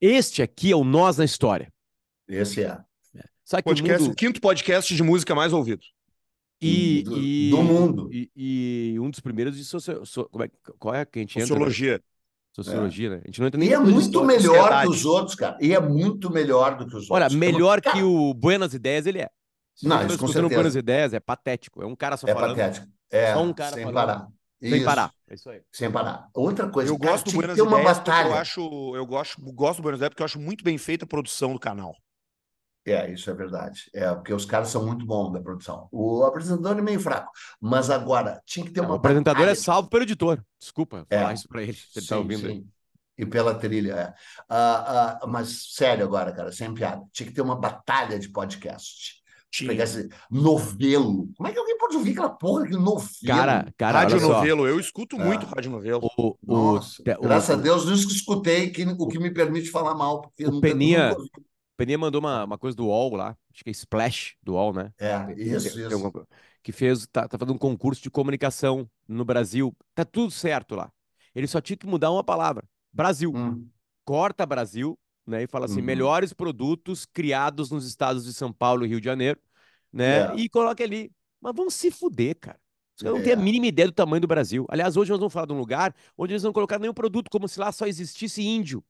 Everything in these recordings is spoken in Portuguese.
Este aqui é o Nós na História. Esse é. Sabe que Podcast, o mundo... Quinto podcast de música mais ouvido. E, do- e- do mundo. E, e um dos primeiros de socio... so- como é, qual é que a gente entra? Sociologia. Sociologia, né? A gente não entra nem E é muito melhor que os outros, cara. E é muito melhor do que os Olha, outros. melhor Cara, que o Buenas Ideias ele é. Se Não, isso com certeza. Buenas Ideias, é patético. É um cara só É falando, patético. É, Só um cara sem falando. parar. Sem Isso, parar. É isso aí. Sem parar. Outra coisa, Eu cara, gosto do ter uma Ideias batalha. eu acho, eu gosto, gosto do Buenas Ideias porque eu acho muito bem feita a produção do canal. É, isso é verdade. É, porque os caras são muito bons da produção. O apresentador é meio fraco. Mas agora, tinha que ter Não, uma o apresentador é batalha. salvo pelo editor. Desculpa É. falar isso pra ele. Se ele tá Sim, ouvindo aí. sim. E pela trilha, é. Ah, ah, mas sério agora, cara, sem piada. Tinha que ter uma batalha de podcast. Tinha. Pegar esse novelo. Como é que alguém pode ouvir aquela porra de novelo? Cara, cara, Rádio olha só. novelo, eu escuto É. muito rádio novelo. O, o, Nossa, o- graças a Deus, isso que escutei, que, o que me permite falar mal. Porque O Peninha- nunca Peninha mandou uma, uma coisa do UOL lá, acho que é Splash do UOL, né? É, isso, tem isso. Que fez, tá, tá fazendo um concurso de comunicação no Brasil. Tá tudo certo lá. Ele só tinha que mudar uma palavra. Brasil. Hum, Corta Brasil, né? E fala assim: Uhum. melhores produtos criados nos estados de São Paulo e Rio de Janeiro, né? É. E coloca ali. Mas vão se fuder, cara. Caras não têm a É. mínima ideia do tamanho do Brasil. Aliás, hoje nós vamos falar de um lugar onde eles não colocaram nenhum produto, como se lá só existisse índio.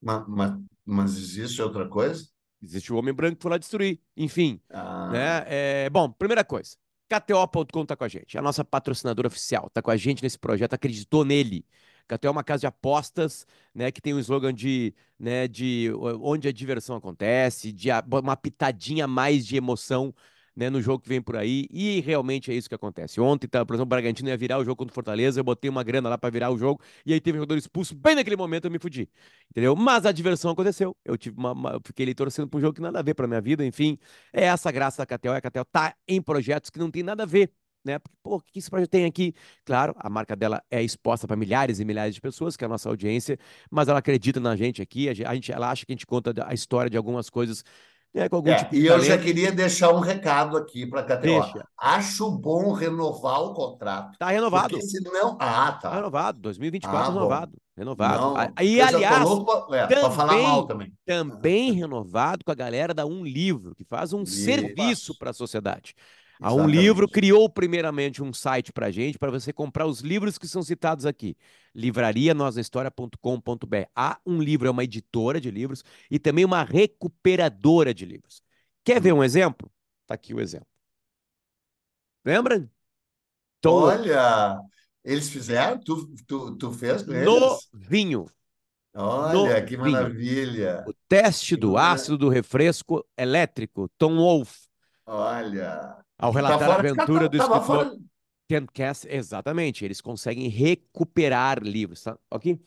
ma- ma- mas, existe outra coisa? Existe o homem branco que foi lá destruir. Enfim, Ah, né? É, bom, primeira coisa. KTO.com tá com a gente. A nossa patrocinadora oficial tá com a gente nesse projeto, acreditou nele. KTO é uma casa de apostas, né, que tem um slogan de, né, de onde a diversão acontece, de uma pitadinha mais de emoção, né, no jogo que vem por aí, e realmente é isso que acontece. Ontem, tá, por exemplo, o Bragantino ia virar o jogo contra o Fortaleza, eu botei uma grana lá para virar o jogo, e aí teve um jogador expulso, bem naquele momento eu me fudi, entendeu? Mas a diversão aconteceu, eu tive uma, uma- fiquei torcendo pra um jogo que nada a ver pra minha vida, enfim, é essa graça da é a KTO tá em projetos que não tem nada a ver, né? Porque, pô, o que esse projeto tem aqui? Claro, a marca dela é exposta para milhares e milhares de pessoas, que é a nossa audiência, mas ela acredita na gente aqui, a gente, ela acha que a gente conta a história de algumas coisas com algum É, tipo de e eu já queria deixar um recado aqui para a KTO. Acho bom renovar o contrato. Tá renovado. Porque senão. Ah, Tá tá. renovado, 2024 Ah, bom. renovado. Renovado. Não, E, aliás, é, pra falar também- mal também. também renovado com a galera da Um Livro, que faz um Isso. serviço para a sociedade. A Um. Livro criou primeiramente um site para gente, para você comprar os livros que são citados aqui. Livrarianosnahistoria.com.br. A Um Livro é uma editora de livros e também uma recuperadora de livros. Quer ver um exemplo? Tá aqui o exemplo. Lembra? Tom Olha, eles fizeram? Tu, tu, tu fez com eles? Novinho. Olha, que novinho. maravilha. O teste do ácido do refresco elétrico. Tom Wolfe. Olha. Ao Tá relatar a fora de aventura do escritor fora- Ken Cass, exatamente, eles conseguem recuperar livros, tá? Aqui,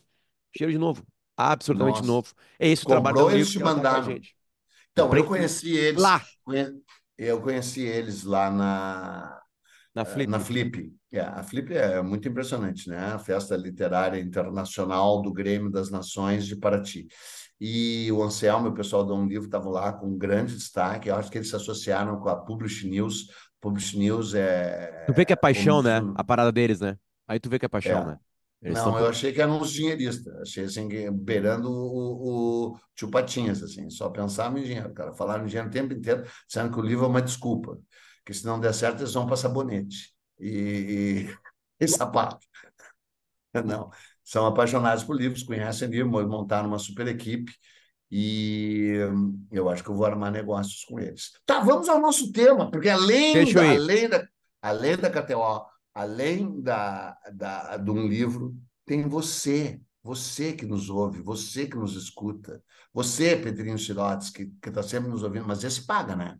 cheiro de novo, absolutamente Nossa. novo. É esse o Comprou, trabalho do eles livro te que tá a mandaram. gente. Então, Comprei eu conheci eles. Lá, Eu conheci eles lá na, na Flip. na Flip. É, a Flip é muito impressionante, né? A Festa Literária Internacional do Grêmio das Nações de Paraty. E o Anselmo e o pessoal do Um Livro estavam lá com grande destaque. Eu acho que eles se associaram com a Publish News. Publish News é. Tu vê que é paixão, né? A parada deles, né? Aí tu vê que é paixão, É. né? Eles Não, eu achei que eram uns dinheiristas. Achei assim, beirando o, o tio Patinhas, assim. Só pensava em dinheiro, cara. Falaram em dinheiro o tempo inteiro, dizendo que o livro é uma desculpa. Que se não der certo, eles vão para sabonete e, e, e sapato. Não, são apaixonados por livros, conhecem livros, montaram uma super equipe e hum, eu acho que eu vou armar negócios com eles. Tá, vamos ao nosso tema, porque além Deixa da, além da, além da KTO, além da, da, de um livro, tem você, você que nos ouve, você que nos escuta, você, Pedrinho Sirotes, que está sempre nos ouvindo, mas esse paga, né?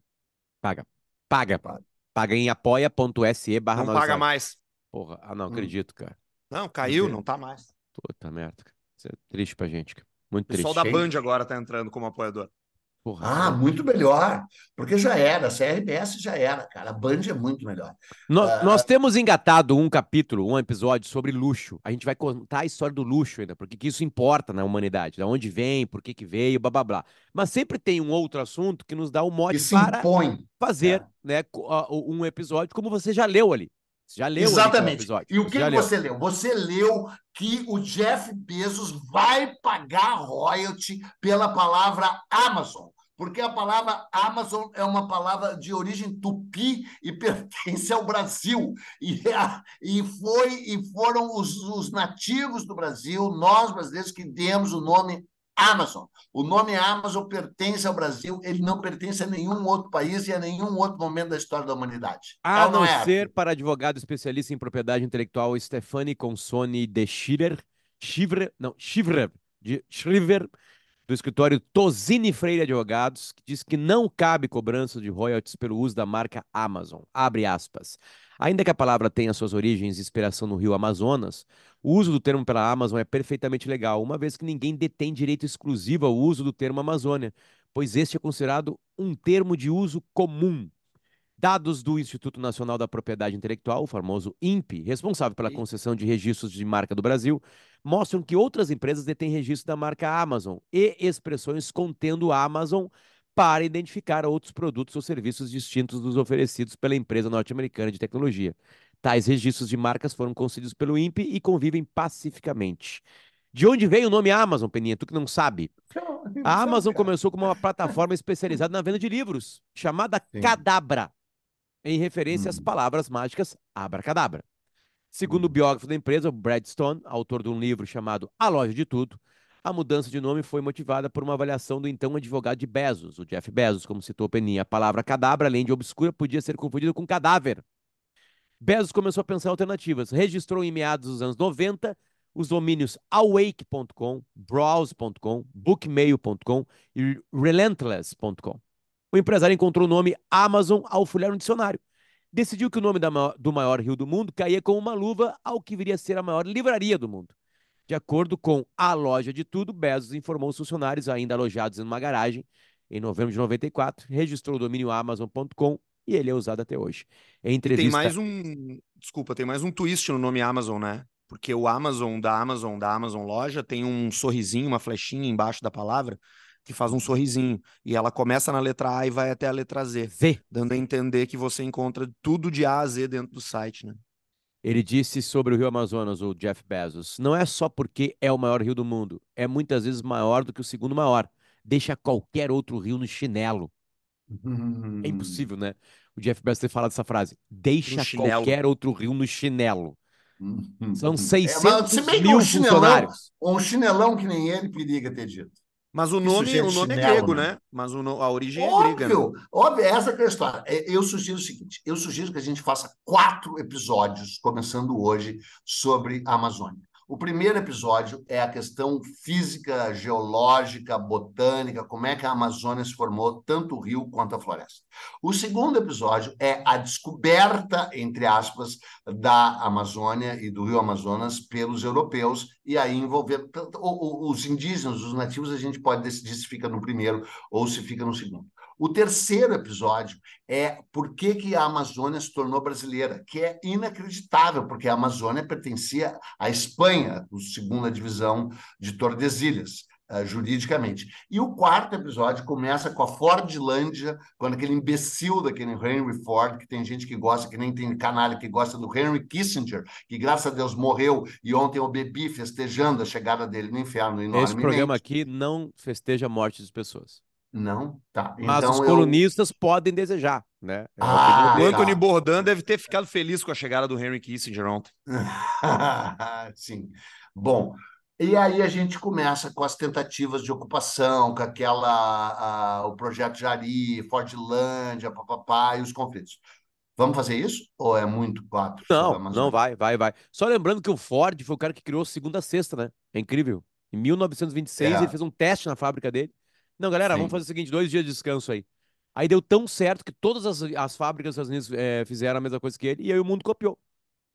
Paga. Paga. Paga. Paga em apoia.se barra Não paga mais. Porra, ah, não Hum. acredito, cara. Não, caiu, não tá mais. Puta merda. cara. Isso é triste pra gente, cara. Muito O pessoal triste. da Band agora tá entrando como apoiador. Porra, Ah, cara. muito melhor, porque já era, a CRBS já era, cara, a Band é muito melhor. No- Ah, nós temos engatado um capítulo, um episódio sobre luxo. A gente vai contar a história do luxo ainda, porque que isso importa na humanidade, da onde vem, por que que veio, blá blá blá. Mas sempre tem um outro assunto que nos dá o Que mote para impõe. fazer É. né, um episódio como você já leu ali. Você já leu Exatamente. episódio. E o que, que leu. você leu? Você leu que o Jeff Bezos vai pagar royalty pela palavra Amazon. Porque a palavra Amazon é uma palavra de origem tupi e pertence ao Brasil. E, a- e, foi, e foram os, os nativos do Brasil, nós brasileiros, que demos o nome Amazon. O nome Amazon pertence ao Brasil, ele não pertence a nenhum outro país e a nenhum outro momento da história da humanidade. A ou não é, ser para advogado especialista em propriedade intelectual Stefani Consoni de Schirer, Schivrer, não, Schivrer, de Schriver, do escritório Tosini Freire Advogados, que diz que não cabe cobrança de royalties pelo uso da marca Amazon. Abre aspas. Ainda que a palavra tenha suas origens e inspiração no rio Amazonas, o uso do termo pela Amazon é perfeitamente legal, uma vez que ninguém detém direito exclusivo ao uso do termo Amazônia, pois este é considerado um termo de uso comum. Dados do Instituto Nacional da Propriedade Intelectual, o famoso INPE, responsável pela concessão de registros de marca do Brasil, mostram que outras empresas detêm registro da marca Amazon e expressões contendo Amazon para identificar outros produtos ou serviços distintos dos oferecidos pela empresa norte-americana de tecnologia. Tais registros de marcas foram concedidos pelo INPE e convivem pacificamente. De onde veio o nome Amazon, Peninha? Tu que não sabe. A Amazon começou como uma plataforma especializada na venda de livros, chamada Sim. Cadabra, em referência às Hum. palavras mágicas abracadabra. Segundo o Hum. biógrafo da empresa, Brad Stone, autor de um livro chamado A Loja de Tudo, a mudança de nome foi motivada por uma avaliação do então advogado de Bezos, o Jeff Bezos, como citou Peninha. A palavra cadabra, além de obscura, podia ser confundida com cadáver. Bezos começou a pensar em alternativas. Registrou em meados dos anos 90 os domínios awake.com, browse.com, bookmail.com e relentless.com. O empresário encontrou o nome Amazon ao folhear um dicionário. Decidiu que o nome maior- do maior rio do mundo caía como uma luva ao que viria a ser a maior livraria do mundo. De acordo com a loja de tudo, Bezos informou os funcionários ainda alojados em uma garagem em novembro de 94, registrou o domínio amazon.com e ele é usado até hoje. Em entrevista tem mais um. Desculpa, tem mais um twist no nome Amazon, né? Porque o Amazon da Amazon, da Amazon loja, tem um sorrisinho, uma flechinha embaixo da palavra que faz um sorrisinho. E ela começa na letra A e vai até a letra Z, Z, dando a entender que você encontra tudo de A a Z dentro do site, né? Ele disse sobre o rio Amazonas, o Jeff Bezos, não é só porque é o maior rio do mundo, é muitas vezes maior do que o segundo maior. Deixa qualquer outro rio no chinelo. Hum. É impossível, né? O Jeff Bezos ter falado essa frase. Deixa qualquer outro rio no chinelo. Hum. São É, mas 600 se bem que mil um chinelão, funcionários. um chinelão que nem ele periga ter dito. Mas o nome, o nome é chinelo, grego, né? né? Mas o a origem é grega. né? Óbvio, óbvio, essa que é a história. É, Eu sugiro o seguinte: eu sugiro que a gente faça quatro episódios, começando hoje, sobre a Amazônia. O primeiro episódio é a questão física, geológica, botânica, como é que a Amazônia se formou, tanto o rio quanto a floresta. O segundo episódio é a descoberta, entre aspas, da Amazônia e do rio Amazonas pelos europeus, e aí envolver os indígenas, os nativos, a gente pode decidir se fica no primeiro ou se fica no segundo. O terceiro episódio é por que, que a Amazônia se tornou brasileira, que é inacreditável, porque a Amazônia pertencia à Espanha, a segunda divisão de Tordesilhas, eh, juridicamente. E o quarto episódio começa com a Fordlândia, quando aquele imbecil daquele Henry Ford, que tem gente que gosta, que nem tem canalha que gosta do Henry Kissinger, que graças a Deus morreu, e ontem eu bebi festejando a chegada dele no inferno Esse programa aqui não festeja a morte de pessoas. Não? Tá. Mas então os eu- colunistas podem desejar, né? É Ah, O. Anthony tá. Bourdain deve ter ficado feliz com a chegada do Henry Kissinger ontem. Sim. Bom, e aí a gente começa com as tentativas de ocupação, com aquela, a- o projeto Jari, Fordlândia, papapá, e os conflitos. Vamos fazer isso? Ou é muito quatro Não, não vai, vai, vai. Só lembrando que o Ford foi o cara que criou segunda a sexta, né? É incrível. Em 1926, É. ele fez um teste na fábrica dele. Não, galera, Sim. vamos fazer o seguinte: dois dias de descanso aí. Aí deu tão certo que todas as, as fábricas dos Estados Unidos eh, fizeram a mesma coisa que ele, e aí o mundo copiou.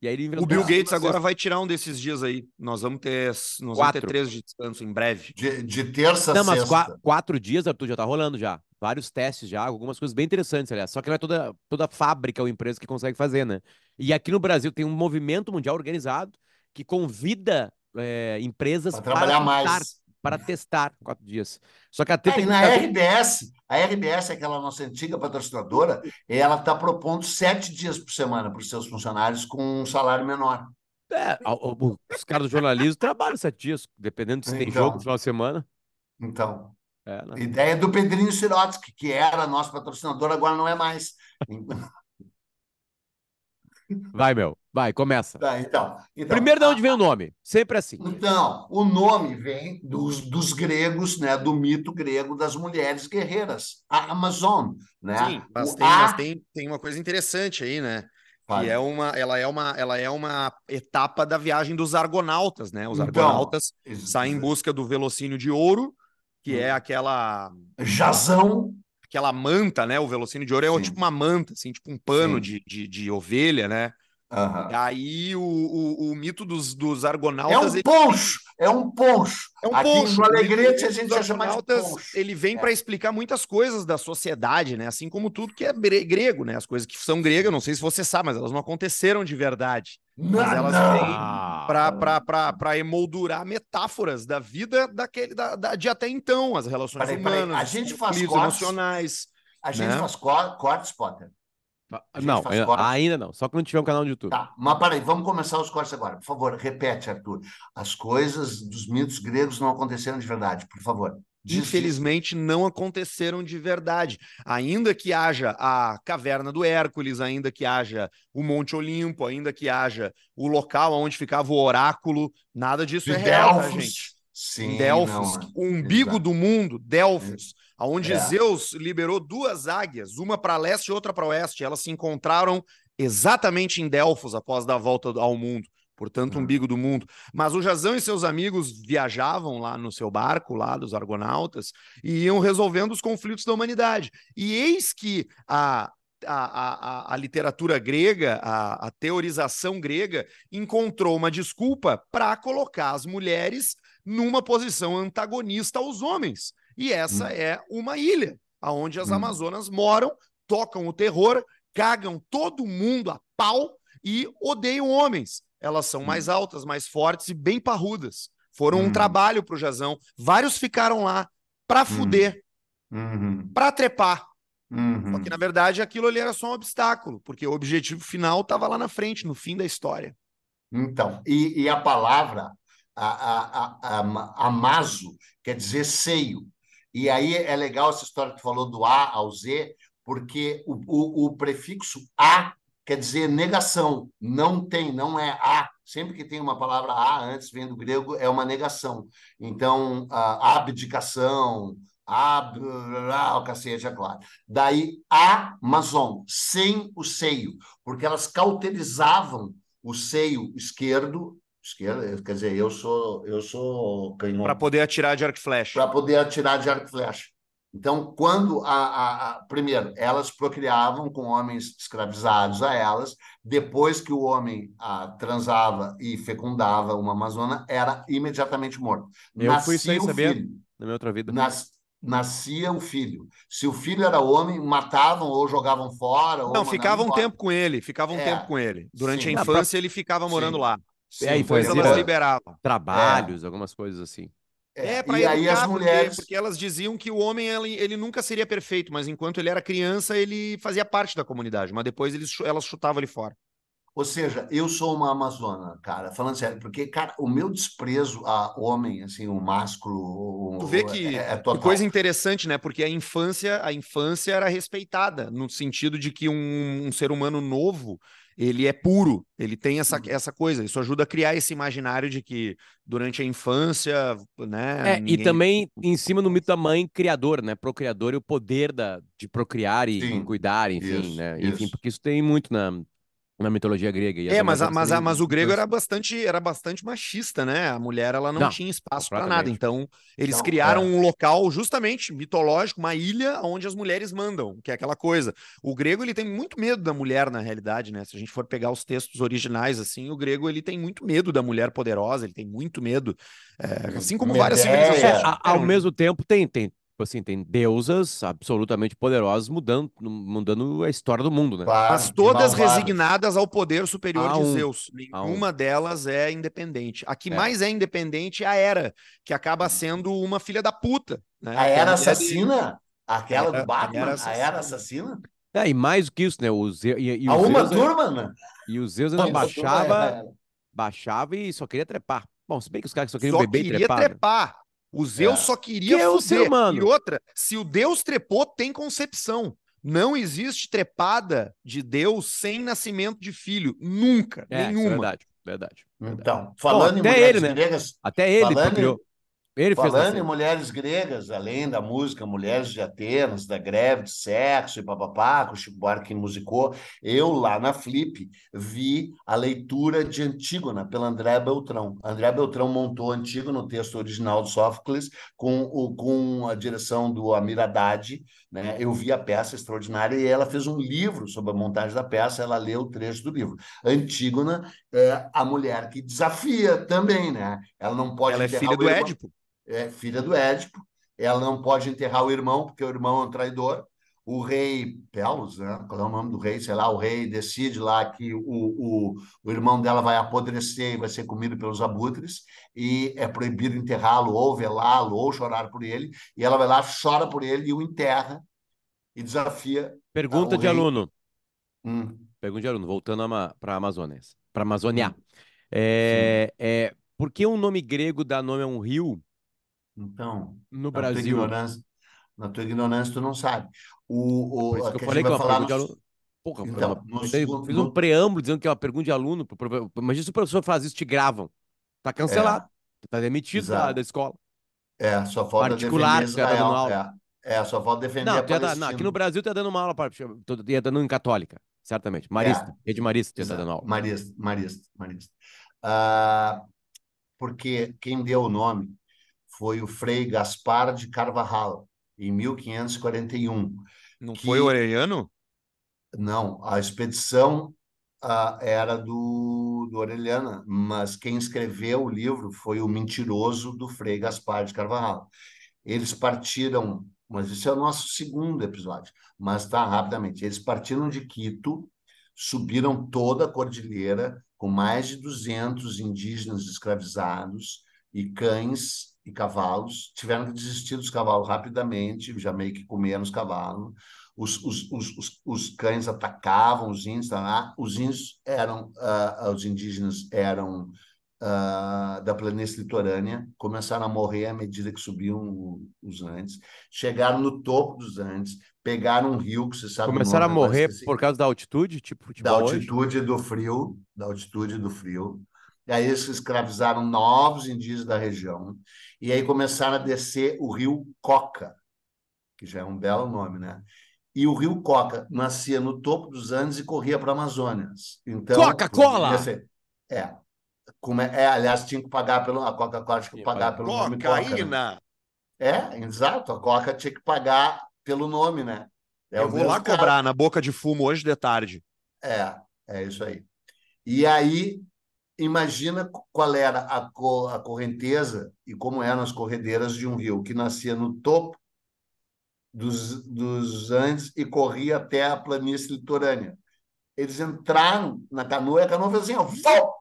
E aí ele inventou O Bill Gates agora sexta. vai tirar um desses dias aí. Nós vamos ter, nós vamos Quatro. ter três de descanso em breve. De, de terça a Não, mas sexta. qua- quatro dias, Arthur, já tá rolando já. Vários testes já, algumas coisas bem interessantes, aliás. Só que não é toda, toda fábrica ou empresa que consegue fazer, né? E aqui no Brasil tem um movimento mundial organizado que convida eh, empresas Para para trabalhar tentar mais. Para testar quatro dias. Só que a T É, tem e na ficar- RBS, a RBS, aquela nossa antiga patrocinadora, ela está propondo sete dias por semana para os seus funcionários com um salário menor. É, os caras do jornalismo trabalham sete dias, dependendo se tem Então. jogo no final de semana. Então, É, né? ideia do Pedrinho Sirotsky, que era nosso patrocinador, agora não é mais. Vai, meu. Vai, começa. Tá, então, então, Primeiro, de onde vem o nome? Sempre assim. Então, o nome vem dos, dos gregos, né, do mito grego das mulheres guerreiras, a Amazon, né? Sim, mas, O tem, A- mas tem, tem uma coisa interessante aí, né? Que é uma, ela, é uma, ela é uma etapa da viagem dos argonautas, né? Os Então, argonautas saem em busca do velocínio de ouro, que Hum. é aquela Jazão, aquela manta, né? O velocínio de ouro é Sim. tipo uma manta, assim, tipo um pano de, de, de ovelha, né? aham. E aí o, o, o mito dos, dos é argonautas... um ele- poncho, é um poncho. É um Aqui poncho. no Alegrete a gente já chama de poncho. Ele vem É. para explicar muitas coisas da sociedade, né? Assim como tudo que é grego, né? As coisas que são gregas, não sei se você sabe, mas elas não aconteceram de verdade. Não, Mas elas não. têm Ah, para emoldurar metáforas da vida daquele da, da- de até então, as relações Peraí, peraí, humanas, a os gente faz cortes? emocionais. A gente né? faz co- cortes, Potter. A gente Não, ainda não. Só quando tiver um canal no YouTube. Tá, mas peraí, vamos começar os cortes agora. Por favor, repete, Arthur. As coisas dos mitos gregos não aconteceram de verdade, por favor. Infelizmente não aconteceram de verdade. Ainda que haja a caverna do Hércules, ainda que haja o Monte Olimpo, ainda que haja o local onde ficava o oráculo, nada disso De é real, tá, Delfos. gente? Sim, Em Delfos, não, o umbigo exato. do mundo, Delfos, aonde É. Zeus liberou duas águias, uma para leste e outra para oeste. Elas se encontraram exatamente em Delfos após dar a volta ao mundo. Portanto, Hum. umbigo do mundo. Mas o Jazão e seus amigos viajavam lá no seu barco, lá dos argonautas, e iam resolvendo os conflitos da humanidade. E eis que a, a, a, a literatura grega, a, a teorização grega, encontrou uma desculpa para colocar as mulheres numa posição antagonista aos homens. E essa Hum. é uma ilha, onde as Hum. Amazonas moram, tocam o terror, cagam todo mundo a pau e odeiam homens. Elas são Hum. mais altas, mais fortes e bem parrudas. Foram um Hum. trabalho para o Jazão. Vários ficaram lá para fuder, Uhum, para trepar. uhum. Só que, na verdade, aquilo ali era só um obstáculo, porque o objetivo final estava lá na frente, no fim da história. Então, e, e a palavra a, a, a, amazo quer dizer seio. E aí é legal essa história que tu falou do A ao Z, porque o, o, o prefixo A quer dizer negação. Não tem, não é A. Sempre que tem uma palavra A antes, vem do grego, é uma negação. Então, a abdicação, ab, o cacete, é claro. Daí, Amazon, sem o seio, porque elas cauterizavam o seio esquerdo, esquerda, quer dizer, eu sou eu sou canhoto Para poder atirar de arco e flecha. para poder atirar de arco e flecha. Então, quando a, a, a, primeiro elas procriavam com homens escravizados a elas, depois que o homem a, transava e fecundava uma amazona, era imediatamente morto. Eu fui isso aí, o sabia? filho, Na minha outra vida. nas, nascia o filho. Se o filho era homem, matavam ou jogavam fora. ou Não, ficava um embora. tempo com ele, ficava um É, tempo com ele. Durante sim. a Ah, pra- infância, ele ficava morando Sim. lá. Sim, É, e Depois fazia- elas liberavam. Trabalhos, algumas coisas assim. É, para e aí as educar, porque, mulheres. porque elas diziam que o homem ele, ele nunca seria perfeito, mas enquanto ele era criança, ele fazia parte da comunidade, mas depois eles, elas chutavam ele fora. Ou seja, eu sou uma amazona, cara, falando sério, porque, cara, o meu desprezo a homem, assim, o másculo. Tu vê que, é, é que coisa interessante, né? Porque a infância, a infância era respeitada, no sentido de que um, um ser humano novo, ele é puro, ele tem essa, Uhum. essa coisa. Isso ajuda a criar esse imaginário de que durante a infância, né? É, e ninguém- também em cima do mito da mãe criadora, né? Procriadora e o poder da, de procriar e Sim, cuidar, enfim, isso, né? Enfim, isso. porque isso tem muito na, na mitologia grega. E É, mas, a- mas, a- mas o grego era bastante, era bastante machista, né? A mulher ela não, Não, tinha espaço para nada. Então, eles Então, criaram é. um local justamente mitológico, uma ilha onde as mulheres mandam, que é aquela coisa. O grego ele tem muito medo da mulher na realidade, né? Se a gente for pegar os textos originais assim, o grego ele tem muito medo da mulher poderosa, ele tem muito medo, é, assim como várias Medeia. É, civilizações. a- ao mesmo tempo tem, tem assim, tem deusas absolutamente poderosas mudando, mudando a história do mundo, né? Claro, Mas todas resignadas ao poder superior A de um. Zeus. Um. Nenhuma delas é independente. A que É. mais é independente é a Hera, que acaba sendo uma filha da puta. Né? A é era assassina? Aquela Era- do Batman? era A era assassina. É, e mais do que isso, né? O Zeus, e, e A o uma Zeus, turma, né? e o Zeus ainda baixava, era- baixava e só queria trepar. Bom, se bem que os caras só queriam Só beber e queria trepar. né? O Zeus É. só queria Que é o fuder. E outra, se o Deus trepou, tem concepção. Não existe trepada de Deus sem nascimento de filho. Nunca. É, é nenhuma. verdade, verdade. verdade. Então, falando em até mulheres ele, né? gregas, Até ele Falando em- procriou. Ele Falando nascer. em mulheres gregas, além da música Mulheres de Atenas, da greve de sexo e papapá, que o Chico Buarque musicou, eu lá na Flip vi a leitura de Antígona pela André Beltrão. André Beltrão montou Antígona, no texto original do Sófocles, com, o, com a direção do Amir Haddad. Né? Eu vi a peça extraordinária e ela fez um livro sobre a montagem da peça, ela leu o trecho do livro. Antígona é a mulher que desafia também, né? Ela não pode Ela é filha o do Édipo. É filha do Édipo, ela não pode enterrar o irmão, porque o irmão é um traidor. O rei Pelos, né? qual é o nome do rei? Sei lá, o rei decide lá que o, o, o irmão dela vai apodrecer e vai ser comido pelos abutres, e é proibido enterrá-lo, ou velá-lo, ou chorar por ele, e ela vai lá, chora por ele e o enterra, e desafia. Pergunta de rei- aluno. Hum, Pergunta de aluno, voltando para a Amazônia. Para a Amazônia. Hum. É, é, por que um nome grego dá nome a um rio então, no na tua Brasil? ignorância, na tua ignorância, tu não sabe. O, o, Por isso a que eu falei que é uma pergunta de no- aluno. Porra, Então, eu fiz um preâmbulo dizendo que é uma pergunta de aluno. Imagina se o professor faz isso, te gravam. Tá cancelado. Tá demitido da, da escola. É, só falta Particular, defender tá dando Israel. aula. É, é, só falta defender Não, a dar- não, Palestina. aqui no Brasil tu ia dando uma aula para. Tu ia dando em católica, certamente. Marista, rede Marista, tu ia estar Exato. dando aula. Marista, Marista, Marista. Ah, porque quem deu o nome foi o Frei Gaspar de Carvajal, em 1541. Não Que- foi o Orelhano? Não, a expedição ah, era do, do Orellana, mas quem escreveu o livro foi o mentiroso do Frei Gaspar de Carvajal. Eles partiram, mas esse é o nosso segundo episódio, mas tá rapidamente. Eles partiram de Quito, subiram toda a cordilheira com mais de 200 indígenas escravizados e cães e cavalos. Tiveram que desistir dos cavalos rapidamente, já meio que comeram os cavalos. Os, os, os, os, os cães atacavam os índios, tá lá. os índios eram, ah, os indígenas eram ah, da planície litorânea, começaram a morrer à medida que subiam os Andes, chegaram no topo dos Andes, pegaram um rio que você sabe Começaram a nome, agora morrer esqueci. por causa da altitude, tipo da futebol hoje? altitude do frio, da altitude do frio. E aí eles escravizaram novos indígenas da região. E aí começaram a descer o rio Coca, que já é um belo nome, né? E o rio Coca nascia no topo dos Andes e corria para a Amazônia. Então, Coca-Cola! É. Como é, é, aliás, tinha que pagar pelo. A Coca-Cola tinha que pagar pelo nome Coca. né? Cocaína! É, exato. A Coca tinha que pagar pelo nome, né? É Eu vou lá caso. cobrar na boca de fumo hoje de tarde. É, é isso aí. E aí, imagina qual era a, co- a correnteza e como eram as corredeiras de um rio que nascia no topo dos, dos Andes e corria até a planície litorânea. Eles entraram na canoa e a canoa fez assim, ó, vó!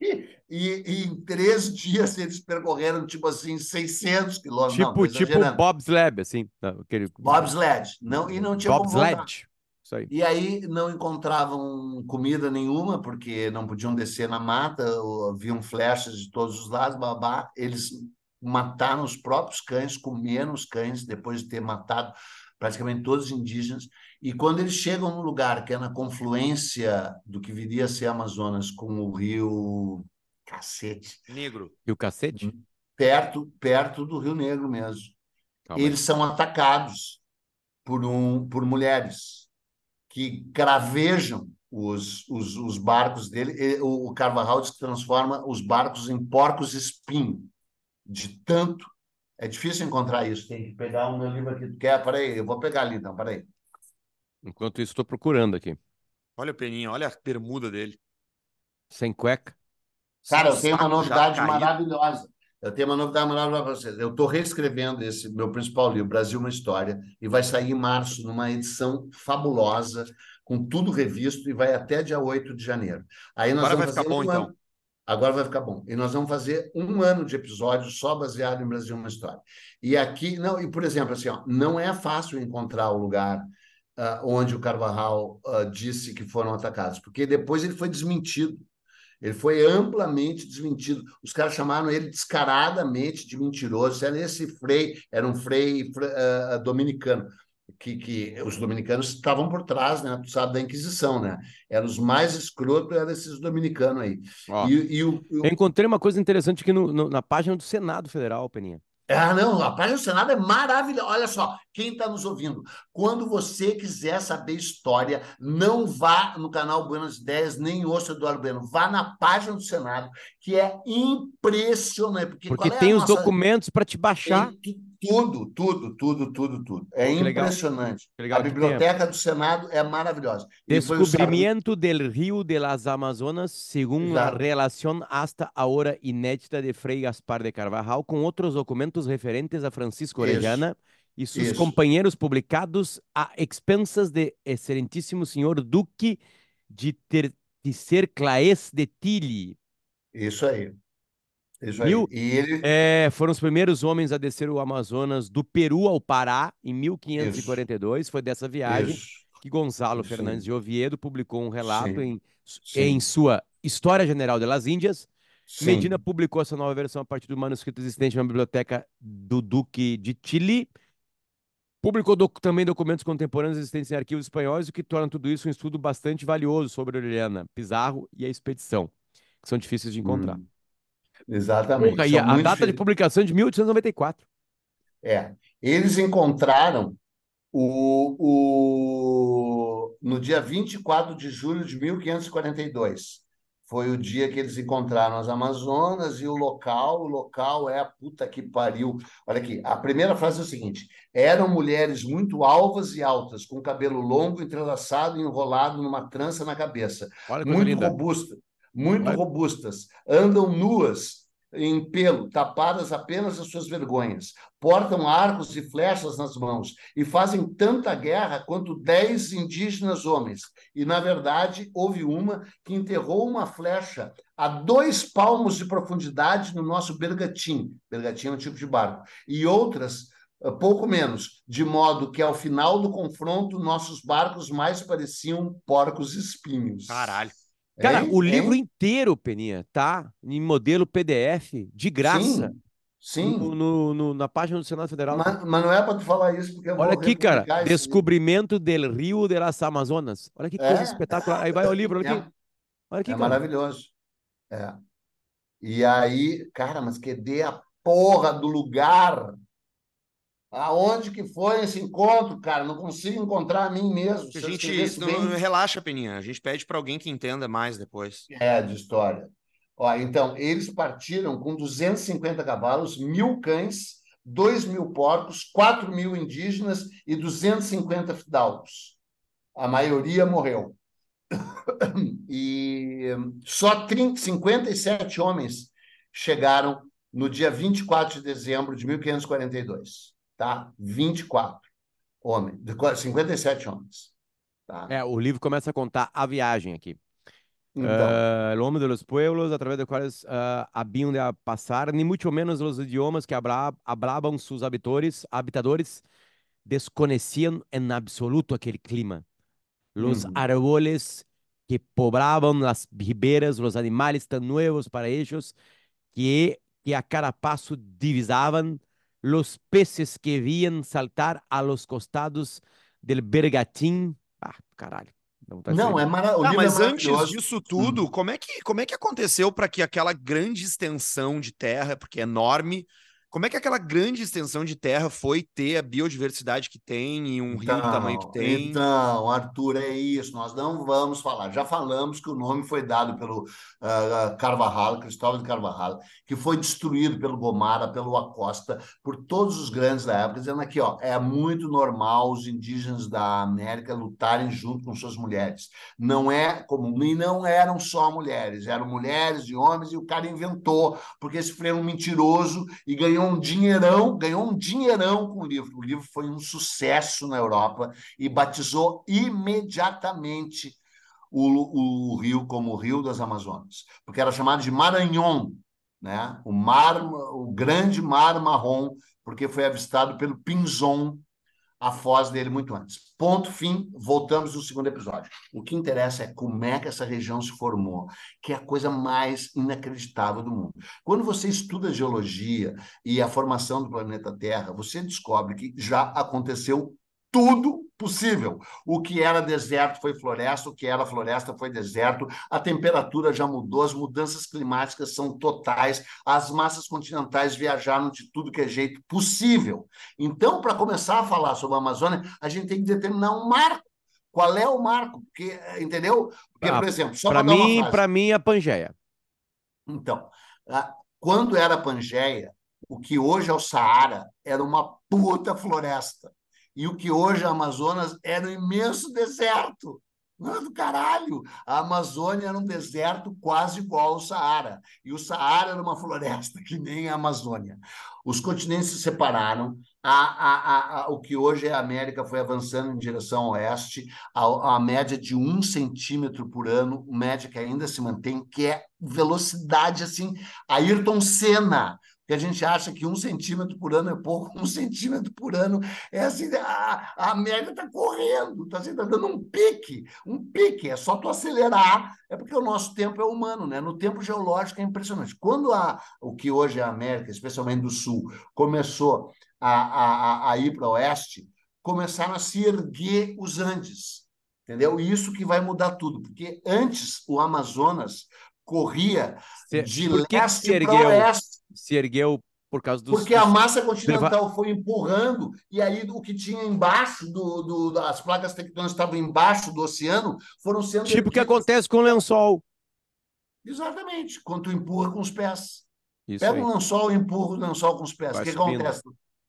E, e- e em três dias eles percorreram, tipo assim, 600 quilômetros. Não, Tipo, tô tipo bobsled, assim. não, Aquele... Bobsled. Não, e não tinha. Bobsled. Isso aí. E aí não encontravam comida nenhuma, porque não podiam descer na mata, ou haviam flechas de todos os lados, babá. Eles mataram os próprios cães, comeram os cães, depois de ter matado praticamente todos os indígenas. E quando eles chegam num lugar que é na confluência do que viria a ser Amazonas com o rio Cacete, Negro. E o cacete? perto, perto do Rio Negro mesmo Calma aí. eles são atacados por, um, por mulheres que cravejam os, os, os barcos dele. O, o Carvajal diz que transforma os barcos em porcos espinho, de tanto. É difícil encontrar isso. Tem que pegar o meu livro aqui. Tu quer? Peraí, eu vou pegar ali então, peraí. Enquanto isso, estou procurando aqui. Olha a peninha, olha a bermuda dele. Sem cueca. Cara, eu tenho uma novidade maravilhosa. Eu tenho uma novidade maravilhosa para vocês. Eu estou reescrevendo esse meu principal livro, Brasil, uma História, e vai sair em março, numa edição fabulosa, com tudo revisto, e vai até dia 8 de janeiro. Aí nós Agora vai vamos ficar fazer bom, um então. ano- Agora vai ficar bom. E nós vamos fazer um ano de episódios só baseado em Brasil, uma História. E aqui, não, e por exemplo, assim, ó, não é fácil encontrar o lugar ah, onde o Carvajal ah, disse que foram atacados, porque depois ele foi desmentido. Ele foi amplamente desmentido. Os caras chamaram ele descaradamente de mentiroso. Era esse frei, era um frei fre- ah, dominicano, que, que os dominicanos estavam por trás, né? Tu sabe da Inquisição, né? Eram os mais escrotos, eram esses dominicanos aí. Ó, E, e o, o- eu encontrei uma coisa interessante aqui no- no- na página do Senado Federal, Peninha. Ah, não, a página do Senado é maravilhosa. Olha só, quem está nos ouvindo, quando você quiser saber história, não vá no canal Buenas Ideias, nem ouça Eduardo Bueno, vá na página do Senado, que é impressionante. Porque, Porque é tem os nossa- documentos para te baixar. Tem tudo, tudo, tudo, tudo, tudo. É que legal. impressionante. Que legal a biblioteca do Senado é maravilhosa. E foi o Sarney- Descubrimiento del río de las Amazonas la Exato. relación hasta ahora inédita de Frei Gaspar de Carvajal con otros documentos referentes a Francisco. Orellana y sus Isso. compañeros publicados a expensas de excelentíssimo senhor Duque de Tercer Claes de Tilly. Isso aí. Isso. Viu? E ele. É, foram os primeiros homens a descer o Amazonas do Peru ao Pará em 1542. Foi dessa viagem Isso. que Gonzalo Sim. Fernandes de Oviedo publicou um relato Sim. em, Sim. em sua História General de las Índias. Sim. Medina publicou essa nova versão a partir do manuscrito existente na biblioteca do Duque de Chile. Publicou doc- também documentos contemporâneos existentes em arquivos espanhóis, o que torna tudo isso um estudo bastante valioso sobre Orellana, Pizarro e a expedição, que são difíceis de encontrar. Hum. Exatamente. Porra, e a, a data de publicação é de 1894. É, eles encontraram o, o, no dia 24 de julho de 1542. Foi o dia que eles encontraram as Amazonas e o local. O local é a puta que pariu. Olha aqui, a primeira frase é o seguinte: eram mulheres muito alvas e altas, com cabelo longo, entrelaçado e enrolado numa trança na cabeça Olha muito linda. robusta, muito robustas, andam nuas em pelo, tapadas apenas as suas vergonhas, portam arcos e flechas nas mãos e fazem tanta guerra quanto dez indígenas homens. E, na verdade, houve uma que enterrou uma flecha a dois palmos de profundidade no nosso bergatim. Bergatim é um tipo de barco. E outras eh, pouco menos, de modo que ao final do confronto nossos barcos mais pareciam porcos espinhos. Caralho. Cara, Hein? o livro Hein? inteiro, Peninha, tá em modelo PDF, de graça, Sim, no, no- no- na página do Senado Federal. Mas, mas não é para tu falar isso, porque eu Olha aqui, cara. esse Descobrimento del Rio de las Amazonas. Olha que coisa É. espetacular. Aí vai o livro, olha aqui. Olha aqui, É, é cara. maravilhoso. É. E aí, cara, mas cadê a porra do lugar? Aonde que foi esse encontro, cara? Não consigo encontrar a mim mesmo. Se A gente não, bem- relaxa, Peninha. A gente pede para alguém que entenda mais depois. É, de história. Ó, então, eles partiram com 250 cavalos, mil cães, 2 mil porcos, 4 mil indígenas e 250 fidalgos. A maioria morreu. E só 30, 57 homens chegaram no dia 24 de dezembro de 1542. Tá? 24 homens, 57 homens. Tá? É, o livro começa a contar a viagem aqui. Então, Ah, el hombre de los pueblos a través de cuales ah, habían de pasar, ni mucho menos los idiomas que habla- hablaban sus habitadores, habitadores desconocían en absoluto aquel clima. Los Ujú. árboles que poblaban las riberas, los animales tan nuevos para ellos que, que a cada paso divisaban, los peces que vían saltar a los costados del bergatín. Ah, caralho. Vontade de não, é maravilhoso. Mas antes disso tudo, Hum. como é que como é que aconteceu para que aquela grande extensão de terra, porque é enorme, Como é que aquela grande extensão de terra foi ter a biodiversidade que tem e um então, rio do tamanho que tem? Então, Arthur, é isso. Nós não vamos falar. Já falamos que o nome foi dado pelo uh, Carvajal, Cristóvão de Carvajal, que foi destruído pelo Gomara, pelo Acosta, por todos os grandes da época, dizendo aqui, ó, é muito normal os indígenas da América lutarem junto com suas mulheres. Não é comum, e não eram só mulheres, eram mulheres e homens, e o cara inventou, porque esse freio um mentiroso e ganhou ganhou um dinheirão, ganhou um dinheirão com o livro. O livro foi um sucesso na Europa e batizou imediatamente o, o rio como o Rio das Amazonas, porque era chamado de Maranhão, né? O mar, o grande mar marrom, porque foi avistado pelo Pinzon a foz dele muito antes. Ponto, fim, voltamos no segundo episódio. O que interessa é como é que essa região se formou, que é a coisa mais inacreditável do mundo. Quando você estuda geologia e a formação do planeta Terra, você descobre que já aconteceu tudo possível. O que era deserto foi floresta, o que era floresta foi deserto, a temperatura já mudou, as mudanças climáticas são totais, as massas continentais viajaram de tudo que é jeito possível. Então, para começar a falar sobre a Amazônia, a gente tem que determinar um marco. Qual é o marco? Porque, entendeu? Porque, ah, por exemplo, só para mim, para mim, a Pangeia. Então, quando era a Pangeia, o que hoje é o Saara era uma puta floresta. E o que hoje é Amazonas era um imenso deserto. Não é do caralho. A Amazônia era um deserto quase igual ao Saara. E o Saara era uma floresta que nem a Amazônia. Os continentes se separaram. A, a, a, o que hoje é a América foi avançando em direção ao oeste, a, a média de um centímetro por ano, média que ainda se mantém, que é velocidade assim. Ayrton Senna que a gente acha que um centímetro por ano é pouco, um centímetro por ano é assim, a, a média está correndo, está assim, tá dando um pique, um pique, é só tu acelerar, é porque o nosso tempo é humano, né? No tempo geológico é impressionante. Quando a, o que hoje é a América, especialmente do Sul, começou a, a, a ir para o oeste, começaram a se erguer os Andes, entendeu? Isso que vai mudar tudo, porque antes o Amazonas corria de leste para oeste se ergueu por causa dos. Porque a massa continental foi empurrando, e aí o que tinha embaixo do, do das placas tectônicas estavam embaixo do oceano, foram sendo. Tipo o que acontece com o lençol. Exatamente, quando tu empurra com os pés. Isso Pega aí. um lençol e empurra o lençol com os pés. o que, que acontece?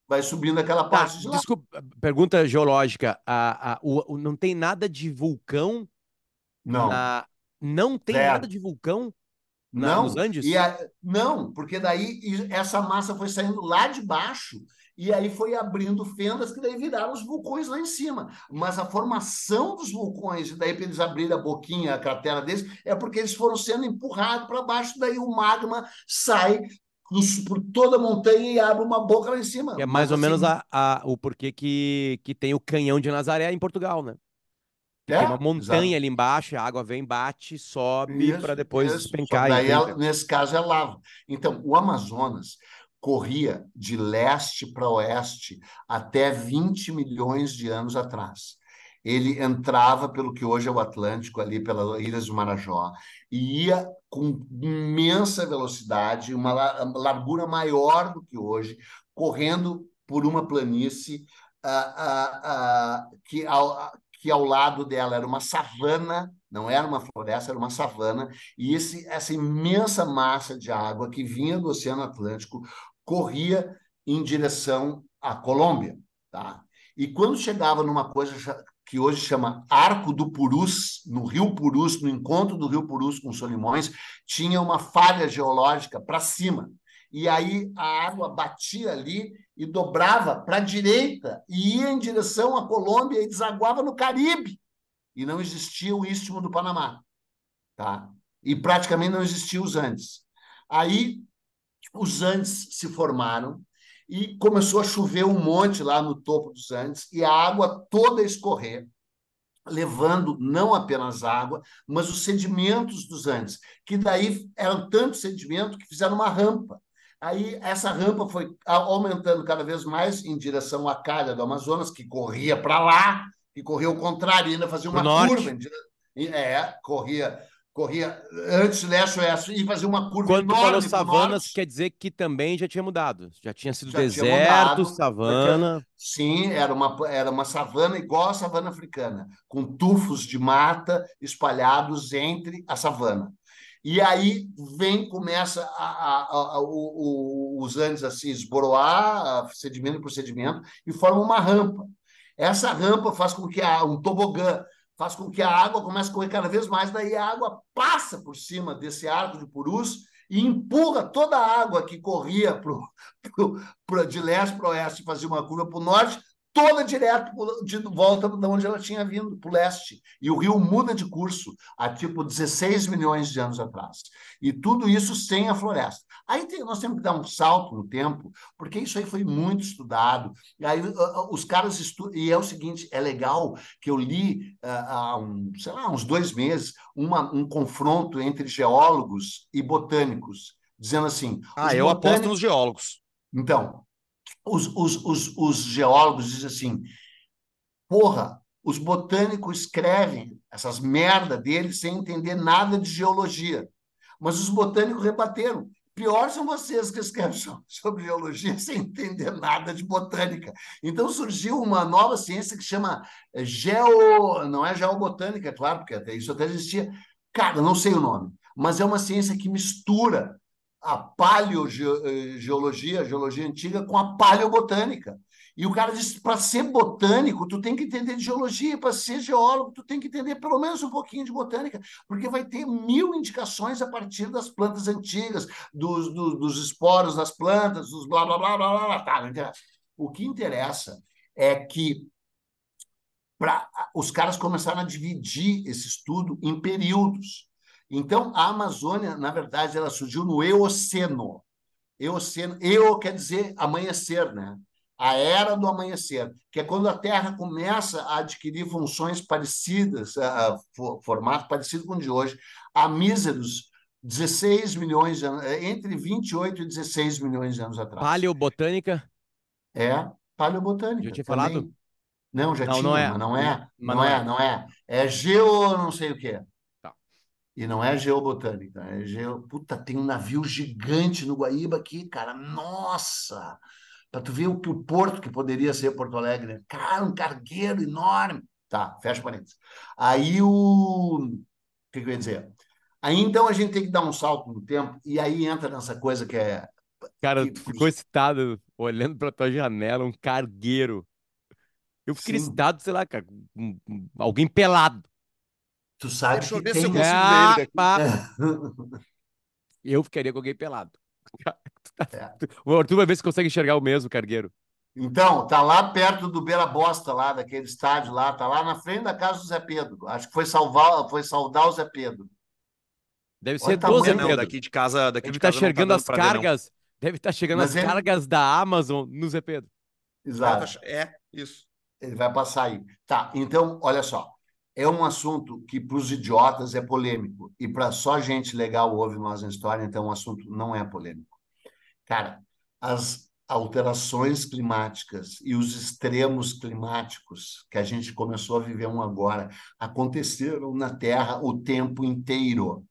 Vai subindo aquela tá, parte tá, de lá. Desculpa, pergunta geológica. A, a, o, não tem nada de vulcão? Não. Na... Não tem Zero. nada de vulcão não, nos Andes? E a, não, porque daí essa massa foi saindo lá de baixo e aí foi abrindo fendas que daí viraram os vulcões lá em cima. Mas a formação dos vulcões, e daí para eles abrirem a boquinha, a cratera deles, é porque eles foram sendo empurrados para baixo, daí o magma sai por toda a montanha e abre uma boca lá em cima. É mais ou assim, menos a, a, o porquê que, que tem o canhão de Nazaré em Portugal, né? É, tem uma montanha exato. ali embaixo, a água vem, bate, sobe para depois isso. despencar. Daí, ela, nesse caso, é lava. Então, o Amazonas corria de leste para oeste até 20 milhões de anos atrás. Ele entrava pelo que hoje é o Atlântico, ali pelas Ilhas do Marajó, e ia com imensa velocidade, uma largura maior do que hoje, correndo por uma planície uh, uh, uh, que, que ao lado dela era uma savana, não era uma floresta, era uma savana, e esse, essa imensa massa de água que vinha do Oceano Atlântico corria em direção à Colômbia. Tá? E quando chegava numa coisa que hoje chama Arco do Purus, no Rio Purus, no encontro do Rio Purus com Solimões, tinha uma falha geológica para cima. E aí a água batia ali e dobrava para a direita e ia em direção à Colômbia e desaguava no Caribe. E não existia o Istmo do Panamá. Tá? E praticamente não existiam os Andes. Aí os Andes se formaram e começou a chover um monte lá no topo dos Andes e a água toda a escorrer, levando não apenas água, mas os sedimentos dos Andes, que daí eram tanto sedimento que fizeram uma rampa. Aí essa rampa foi aumentando cada vez mais em direção à calha do Amazonas, que corria para lá, que corria ao contrário, ainda fazia uma curva. É, corria, corria antes leste-oeste e fazia uma curva Quando enorme falou pro savanas, quer dizer que também já tinha mudado. Já tinha sido Já tinha deserto, mudado, savana. Sim, era uma, era uma savana igual à savana africana, com tufos de mata espalhados entre a savana. E aí vem, começa a, a- a- o- o- os Andes a se esboroar, sedimento por sedimento, e forma uma rampa. Essa rampa faz com que a, um tobogã faz com que a água comece a correr cada vez mais, daí a água passa por cima desse arco de purus e empurra toda a água que corria pro, pro, pro- de leste para oeste, fazia uma curva para o norte, toda direto de volta de onde ela tinha vindo, para o leste. E o rio muda de curso há tipo 16 milhões de anos atrás. E tudo isso sem a floresta. Aí tem- nós temos que dar um salto no tempo, porque isso aí foi muito estudado. E aí os caras estudam. E é o seguinte: é legal que eu li uh, há um, sei lá, uns dois meses uma- um confronto entre geólogos e botânicos, dizendo assim. Ah, eu aposto botânicos- nos geólogos. então, os, os, os, os geólogos dizem assim: porra, os botânicos escrevem essas merda deles sem entender nada de geologia. Mas os botânicos rebateram. Pior são vocês que escrevem so- sobre geologia sem entender nada de botânica. Então surgiu uma nova ciência que chama eh, geo. Não é geobotânica, é claro, porque até isso até existia. Cara, não sei o nome, mas é uma ciência que mistura a paleogeologia, a geologia antiga, com a paleobotânica. E o cara disse: para ser botânico, tu tem que entender de geologia, para ser geólogo, tu tem que entender pelo menos um pouquinho de botânica, porque vai ter mil indicações a partir das plantas antigas, dos, dos, dos esporos das plantas, dos blá blá blá blá blá. blá. Tá. O que interessa é que pra, os caras começaram a dividir esse estudo em períodos. Então, a Amazônia, na verdade, ela surgiu no Eoceno. Eoceno, Eo quer dizer amanhecer, né? A era do amanhecer, que é quando a Terra começa a adquirir funções parecidas, a, formato parecido com o de hoje, há míseros 16 milhões de anos, entre 28 e 16 milhões de anos atrás. Paleobotânica? É, paleobotânica. Já tinha também. falado? Não, já Não, tinha, não é. não é. Não, não é, é. não é. É geo não sei o quê. E não é geobotânica, é geo... Puta, tem um navio gigante no Guaíba aqui, cara. Nossa! Para tu ver o que o porto que poderia ser Porto Alegre. né? Cara, um cargueiro enorme. Tá, fecha parênteses. Aí o... O que, que eu ia dizer? Aí então a gente tem que dar um salto no tempo e aí entra nessa coisa que é... Cara, que- tu ficou excitado olhando pra tua janela, um cargueiro. Eu fiquei Sim. excitado, sei lá, cara, alguém pelado. Tu sabe Deixa eu que ver tem... se eu consigo Ah, ver ele daqui. pá. Eu ficaria com alguém pelado. É. O Arthur vai ver se consegue enxergar o mesmo cargueiro. Então, tá lá perto do Beira Bosta, lá, daquele estádio lá, tá lá na frente da casa do Zé Pedro. Acho que foi salvar, foi saudar o Zé Pedro. Deve Olha ser o tamanho, 12, É, não, Pedro. daqui de casa, daqui Deve de estar casa não tá chegando dando as pra ver, não. cargas. Deve estar chegando Mas as ele- cargas da Amazon no Zé Pedro. Exato. É, isso. Ele vai passar aí. Tá, então, olha só. É um assunto que para os idiotas é polêmico. E para só gente legal ouve nós na história, então o assunto não é polêmico. Cara, as alterações climáticas e os extremos climáticos que a gente começou a viver um agora aconteceram na Terra o tempo inteiro.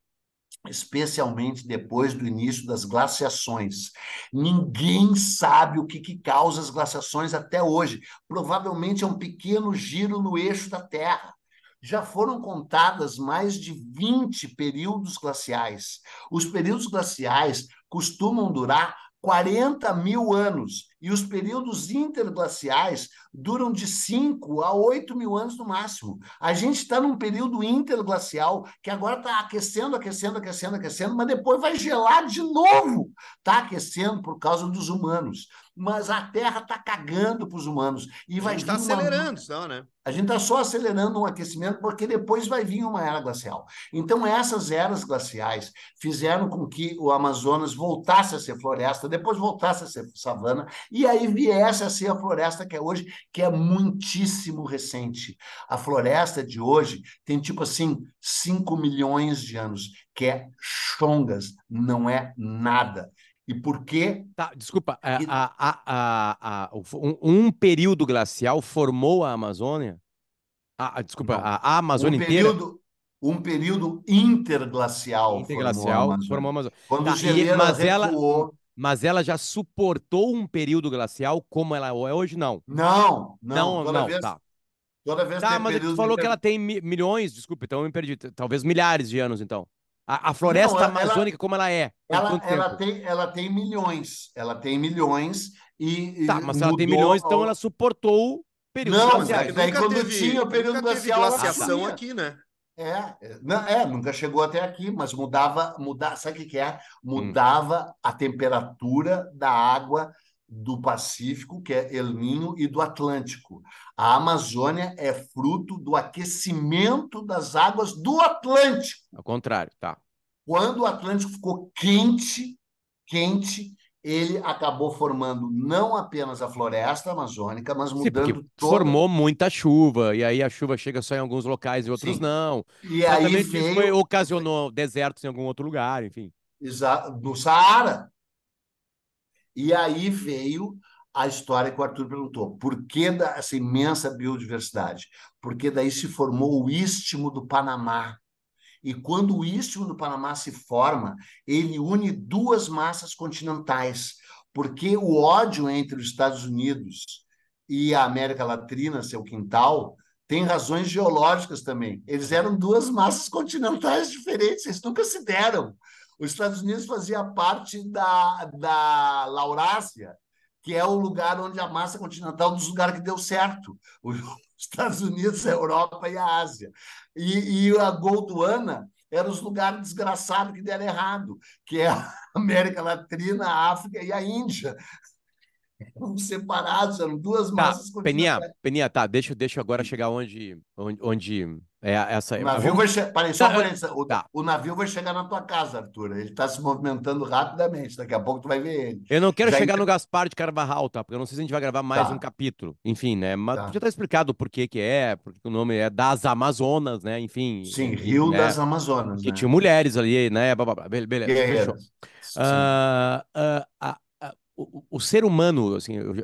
Especialmente depois do início das glaciações. Ninguém sabe o que, que causa as glaciações até hoje. Provavelmente é um pequeno giro no eixo da Terra. Já foram contadas mais de 20 períodos glaciais. Os períodos glaciais costumam durar 40 mil anos e os períodos interglaciais duram de 5 a 8 mil anos no máximo. A gente está num período interglacial que agora está aquecendo, aquecendo, aquecendo, aquecendo, mas depois vai gelar de novo. Está aquecendo por causa dos humanos. Mas a Terra está cagando para os humanos. E A vai gente tá vir uma- acelerando, só, né? a gente está só acelerando um aquecimento porque depois vai vir uma era glacial. Então, essas eras glaciais fizeram com que o Amazonas voltasse a ser floresta, depois voltasse a ser savana, e aí viesse a ser a floresta que é hoje, que é muitíssimo recente. A floresta de hoje tem tipo assim 5 milhões de anos, que é chongas, não é nada. E por quê? Tá, desculpa. a- E- a- a- a- um, um período glacial formou a Amazônia? Ah, desculpa, Não. a, Amazônia um inteira? período um período interglacial, Interglacial, formou a formou a Amazônia. Amazônia. Quando Tá, o e- mas ela- recuou... Mas ela já suportou um período glacial como ela é hoje? Não. Não, não, Não, toda não, vez, tá. toda vez Tá, mas tu período falou inter- que ela tem mi- milhões, desculpa, então eu me perdi. Talvez milhares de anos, então. A, a floresta Não, ela- amazônica, como ela é? Ela, ela, tem, ela tem milhões, ela tem milhões e, Tá, mas se ela tem milhões, então ela suportou o período Não, glacial. mas daí quando tinha o período nunca teve glacial, ela glaciação aqui, né? É, é, não, é, nunca chegou até aqui, mas mudava, mudava, sabe o que que é? Hum. Mudava a temperatura da água do Pacífico, que é El Ninho, e do Atlântico. A Amazônia é fruto do aquecimento das águas do Atlântico. Ao contrário, tá. Quando o Atlântico ficou quente, quente, ele acabou formando não apenas a floresta amazônica, mas Sim, mudando porque toda. formou muita chuva, e aí a chuva chega só em alguns locais e outros Sim. não. E aí Certamente isso veio foi- ocasionou desertos em algum outro lugar, enfim. exa- do Saara. E aí veio a história que o Arthur perguntou: por que essa imensa biodiversidade? Porque daí se formou o Istmo do Panamá. E quando o Istmo do Panamá se forma, ele une duas massas continentais, porque o ódio entre os Estados Unidos e a América Latina, seu quintal, tem razões geológicas também. Eles eram duas massas continentais diferentes, eles nunca se deram. Os Estados Unidos fazia parte da, da Laurásia, que é o lugar onde a massa continental dos lugares que deu certo. Os Estados Unidos, a Europa e a Ásia. E, e a Gondwana eram os lugares desgraçados que deram errado, que é a América Latina, a África e a Índia. Eram separados, eram duas Tá, massas Peninha, continentais. Peninha, tá, deixa, deixa eu agora chegar onde, onde, onde é essa... O navio vamos- vai Tá, o, tá. o navio vai chegar na tua casa, Arthur. Ele está se movimentando rapidamente. Daqui a pouco tu vai ver ele. Eu não quero Já chegar no Gaspar de Carvajal, tá? Porque eu não sei se a gente vai gravar mais Tá. um capítulo. Enfim, né? Mas Tá. podia estar explicado por que que é, porque o nome é das Amazonas, né? Enfim. Sim, Rio né? das Amazonas. Que né? tinha mulheres ali, né? Blá, blá, blá. Be- Beleza, fechou. Ah, ah, ah, o, o ser humano, assim, eu,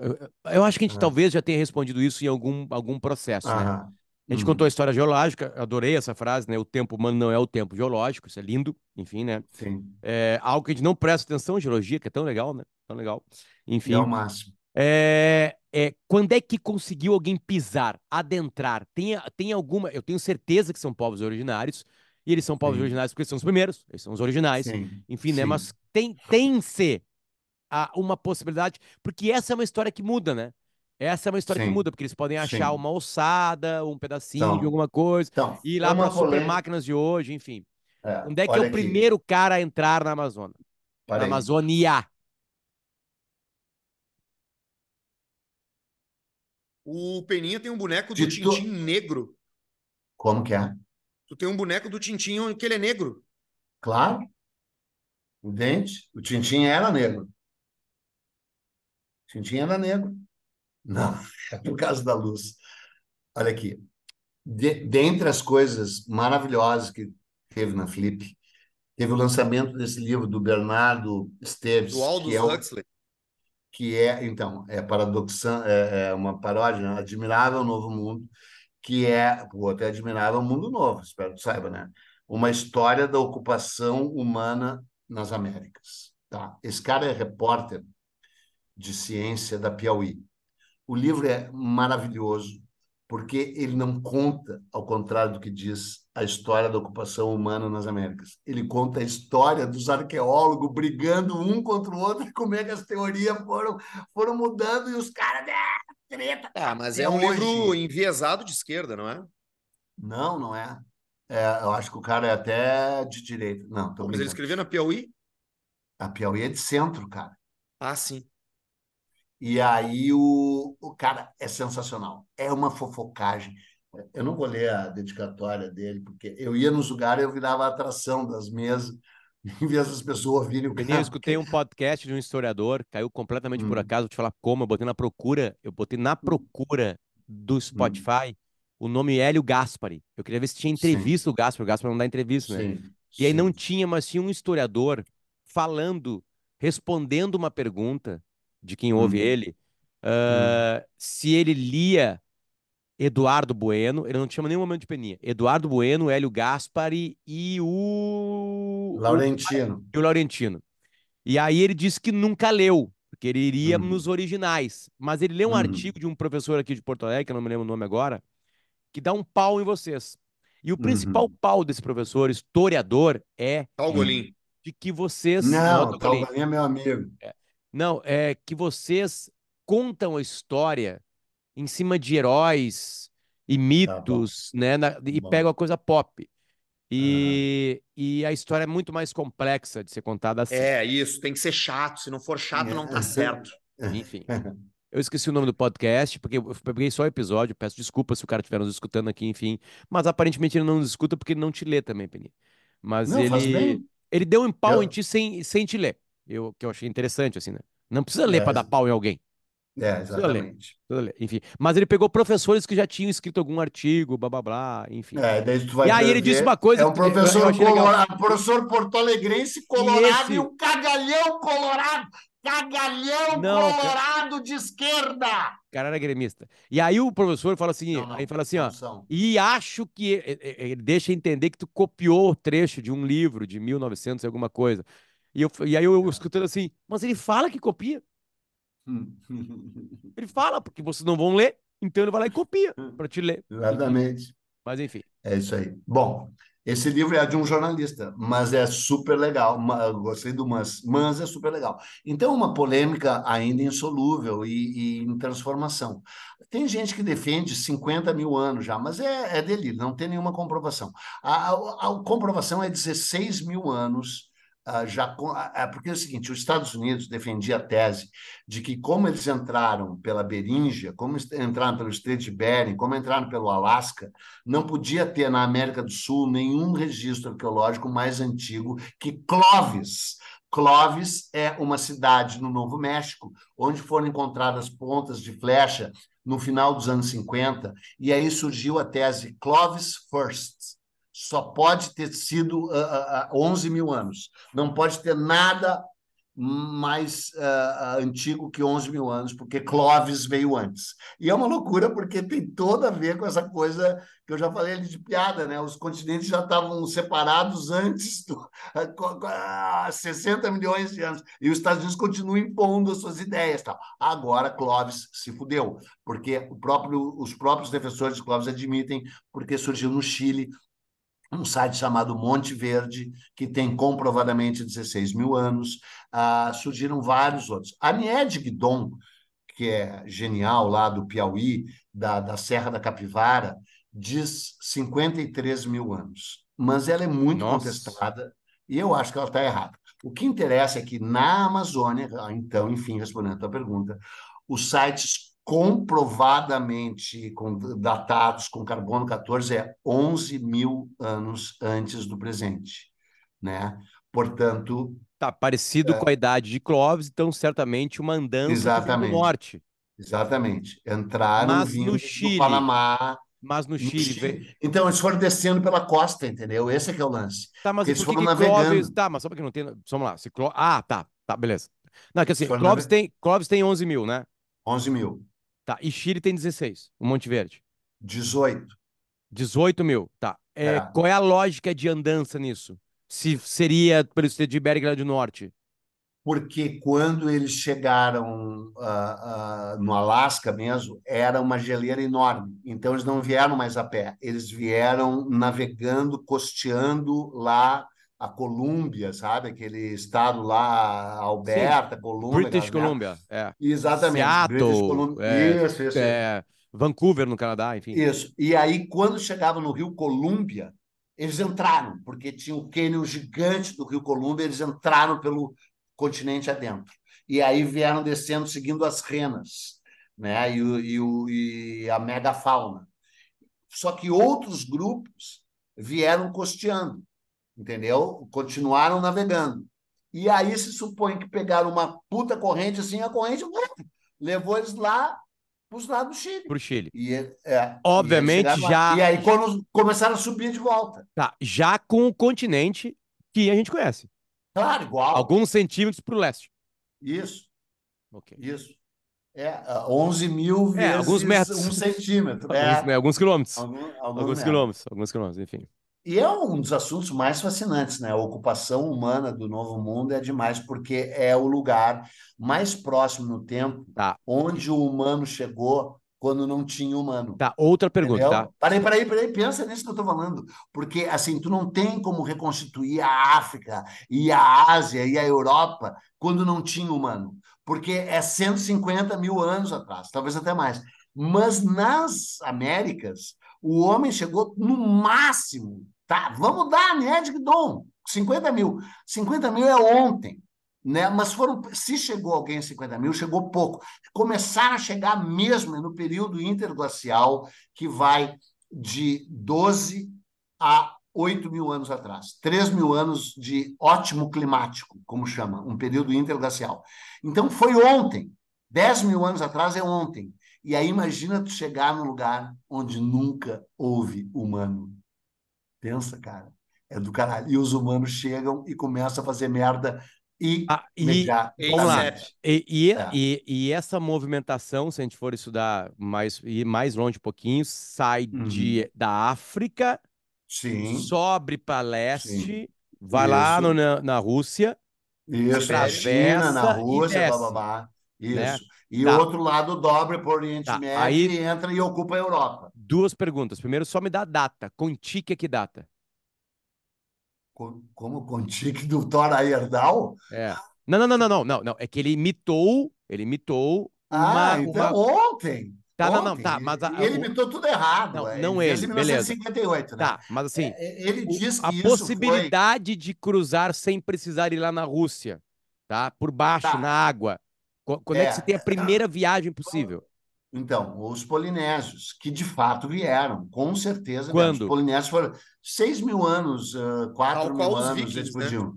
eu- acho que a gente Ah. talvez já tenha respondido isso em algum, algum processo, né? Aham. A gente Uhum. contou a história geológica, adorei essa frase, né? O tempo humano não é o tempo geológico, isso é lindo, enfim, né? Sim. É algo que a gente não presta atenção, geologia, que é tão legal, né? Tão legal. Enfim. é o máximo. É, é, quando é que conseguiu alguém pisar, adentrar? Tem, tem alguma. Eu tenho certeza que são povos originários, e eles são povos Sim. originários porque são os primeiros, eles são os originais, Sim. enfim, né? Sim. Mas tem, tem-se a- uma possibilidade, porque essa é uma história que muda, né? Essa é uma história que Sim. muda, porque eles podem achar Sim. uma ossada, um pedacinho de Então, alguma coisa, Então, e ir é lá para super polêmica- máquinas de hoje, enfim. É, Onde é que é o aqui, primeiro cara a entrar na Amazônia? para Na aí. Amazônia. O Peninha tem um boneco do De Tintim negro. Como que é? Tu tem um boneco do Tintim que ele é negro. Claro. O dente. O Tintim era negro. Tintim era negro. Não, é por causa da luz. Olha aqui. De, dentre as coisas maravilhosas que teve na Flip, teve o lançamento desse livro do Bernardo Esteves, Do Aldous que é, o- Huxley. que é então, é paradoxan, é, é uma paródia, né? Admirável Novo Mundo, que é, o outro é Admirável Mundo Novo, espero que saiba, né? Uma história da ocupação humana nas Américas. Tá? Esse cara é repórter de ciência da Piauí. O livro é maravilhoso porque ele não conta, ao contrário do que diz, a história da ocupação humana nas Américas. Ele conta a história dos arqueólogos brigando um contra o outro e como é que as teorias foram, foram mudando e os caras... "Ah, treta, Ah, mas é um hoje." livro enviesado de esquerda, não é? Não, não é. É, Eu acho que o cara é até de direita. Não, Mas ele escreveu na Piauí? A Piauí é de centro, cara. Ah, sim. E aí o, o cara é sensacional. É uma fofocagem. Eu não vou ler a dedicatória dele, porque eu ia nos lugares e eu virava a atração das mesas, em vez das pessoas ouvirem o cara. eu escutei um podcast de um historiador, caiu completamente por Hum. acaso, vou te falar como, eu botei na procura, eu botei na procura do Spotify o nome Hélio Gaspari. Eu queria ver se tinha Hum. Sim. entrevista do Gaspari, o Gaspari não dá entrevista, né? Sim, E aí não sim. tinha, mas tinha um historiador falando, respondendo uma pergunta de quem ouve Hum. ele, ah, se ele lia Eduardo Bueno, ele não chama nenhum momento de Peninha. Eduardo Bueno, Hélio Gaspari e o. Laurentino. E o Laurentino. E aí ele disse que nunca leu, porque ele iria Uhum. nos originais. Mas ele leu um Uhum. artigo de um professor aqui de Porto Alegre, que eu não me lembro o nome agora, que dá um pau em vocês. E o principal Uhum. pau desse professor, historiador, é Talgolim. de que vocês. Não, Tocantins. Talgalinha é meu amigo. Não, é que vocês contam a história em cima de heróis e mitos, né? na- e Bom. pegam a coisa pop. E, e a história é muito mais complexa de ser contada assim. É, isso, tem que ser chato. Se não for chato, não tá certo. Enfim. Eu esqueci o nome do podcast, porque eu peguei só o episódio. Peço desculpa se o cara estiver nos escutando aqui, enfim. Mas aparentemente ele não nos escuta porque ele não te lê também, Peninha. Mas Não, faz ele, bem. ele deu um pau Eu- em ti sem, sem te ler. Eu, que eu achei interessante, assim, né? Não precisa ler É. para dar pau em alguém. É, exatamente. Enfim. Mas ele pegou professores que já tinham escrito algum artigo, blá blá blá, enfim. É, daí tu vai E aí ele disse uma coisa É um eu professor colorado, professor porto-alegrense colorado esse- e um cagalhão colorado, cagalhão Não, colorado de esquerda. O cara era gremista. E aí o professor fala assim, Não, aí fala assim, ó. E acho que e- e- ele deixa entender que tu copiou o trecho de um livro de 1900 e alguma coisa. E, eu, e aí eu escutando assim, mas ele fala que copia. Ele fala, porque vocês não vão ler, então ele vai lá e copia para te ler. Exatamente. Mas enfim. É isso aí. Bom, esse livro é de um jornalista, mas é super legal. Gostei do Mas, mas é super legal. Então, uma polêmica ainda insolúvel e, e em transformação. Tem gente que defende 50 mil anos já, mas é, é delírio, não tem nenhuma comprovação. A, a- a comprovação é 16 mil anos. Ah, já ah, ah, porque é o seguinte, os Estados Unidos defendia a tese de que como eles entraram pela Beríngia, como entraram pelo Estreito de Bering, como entraram pelo Alasca, não podia ter na América do Sul nenhum registro arqueológico mais antigo que Clovis. Clovis é uma cidade no Novo México, onde foram encontradas pontas de flecha no final dos anos 50, e aí surgiu a tese Clovis First. Só pode ter sido ah, ah, 11 mil anos. Não pode ter nada mais ah, antigo que 11 mil anos, porque Clovis veio antes. E é uma loucura, porque tem todo a ver com essa coisa que eu já falei de piada, né? Os continentes já estavam separados antes do há 60 milhões de anos. E os Estados Unidos continuam impondo as suas ideias. Tal. Agora Clovis se fudeu, porque próprio, os próprios defensores de Clovis admitem, porque surgiu no Chile um site chamado Monte Verde, que tem comprovadamente 16 mil anos. Ah, surgiram vários outros. A Nied Guidon, que é genial lá do Piauí, da, da Serra da Capivara, diz 53 mil anos. Mas ela é muito Nossa. contestada e eu acho que ela está errada. O que interessa é que na Amazônia, então, enfim, respondendo a tua pergunta, os sites comprovadamente com- datados com carbono 14 é 11 mil anos antes do presente, né? Portanto, Tá parecido com a idade de Clovis, então certamente uma andança do Exatamente. norte. exatamente, entraram Mas no vindo Chile, do Panamá, Mas no no Chile, Chile. Então, eles foram descendo pela costa, entendeu? Esse é que é o lance. Tá, mas eles foram navegando. Tá, mas só porque não tem... Vamos lá. Se. Ah, tá. Tá, beleza. Não, é que assim, Clovis nave- tem, Clovis tem 11 mil, né? 11 mil, Tá, e Chile tem 16, o Monte Verde. 18. 18 mil, tá. É, É. Qual é a lógica de andança nisso? Se seria pelo estreito de Bering lá do Norte. Porque quando eles chegaram ah, ah, no Alasca mesmo, era uma geleira enorme. Então, eles não vieram mais a pé. Eles vieram navegando, costeando lá a Colômbia, sabe? Aquele estado lá, Alberta, Colômbia. British. Columbia, é. Exatamente. Seattle, British Columbia. é, Isso, isso. É, Vancouver, no Canadá, enfim. Isso. E aí, quando chegavam no Rio Colômbia, eles entraram, porque tinha o cânion gigante do Rio Colômbia, eles entraram pelo continente adentro. E aí vieram descendo seguindo as renas, né? E, o, e, e a megafauna. Só que outros grupos vieram costeando, entendeu? Continuaram navegando. E aí se supõe que pegaram uma puta corrente assim, a corrente levou eles lá para os lados do Chile. Pro Chile. E, é, Obviamente, e já-. E aí, quando começaram a subir de volta. Tá, já com o continente que a gente conhece. Claro, igual. Alguns centímetros pro leste. Isso, Ok. isso. É, 11 mil vezes É, alguns metros. um centímetro. Alguns, É, né, alguns quilômetros. algum- alguns Alguns metros. quilômetros, alguns quilômetros, enfim. E é um dos assuntos mais fascinantes, né? A ocupação humana do Novo Mundo é demais, porque é o lugar mais próximo no tempo Tá. onde o humano chegou quando não tinha humano. Tá, outra pergunta, Entendeu? tá? Peraí, peraí, peraí, pensa nisso que eu tô falando. Porque, assim, tu não tem como reconstituir a África e a Ásia e a Europa quando não tinha humano. Porque é 150 mil anos atrás, talvez até mais. Mas nas Américas, o homem chegou no máximo, tá? Vamos dar a média que dom, 50 mil. 50 mil é ontem. Né? Mas foram, se chegou alguém em 50 mil, chegou pouco. Começaram a chegar mesmo no período interglacial, que vai de 12 a 8 mil anos atrás. 3 mil anos de ótimo climático, como chama, um período interglacial. Então foi ontem. 10 mil anos atrás é ontem. E aí imagina tu chegar num lugar onde nunca houve humano. Pensa, cara. É do caralho. E os humanos chegam e começam a fazer merda e Ah, e, vamos lá. ASAP. E, e, É. e, e essa movimentação, se a gente for estudar mais, ir mais longe um pouquinho, sai Uhum. de, da África, Sim, sobe para leste, vai lá Isso. no- na, na Rússia, isso. Na atravessa China, na e Rússia, desce, bababá. Isso. né? E Tá. o outro lado dobra para o Oriente Tá, Médio aí- e entra e ocupa a Europa. Duas perguntas. Primeiro, só me dá a data. Contique é que data? Co- Como Contique do Thor Heyerdahl? É. Não, não, não, não, não, não, não. É que ele imitou, ele imitou uma, Ah, então uma- ontem. Tá, não, não, Ontem. tá, mas a- ele imitou tudo errado. Não, é, não desde ele, beleza. 1958, né? Tá, mas assim, É, Ele o- diz que a isso foi... possibilidade de cruzar sem precisar ir lá na Rússia, tá? Por baixo, Tá. na água. Qu- Quando é, É. que você tem a primeira viagem possível? Então, os polinésios, que de fato vieram, com certeza. Quando? Os polinésios foram 6 mil anos, 4 Tal mil os anos vikings, eles né? podiam.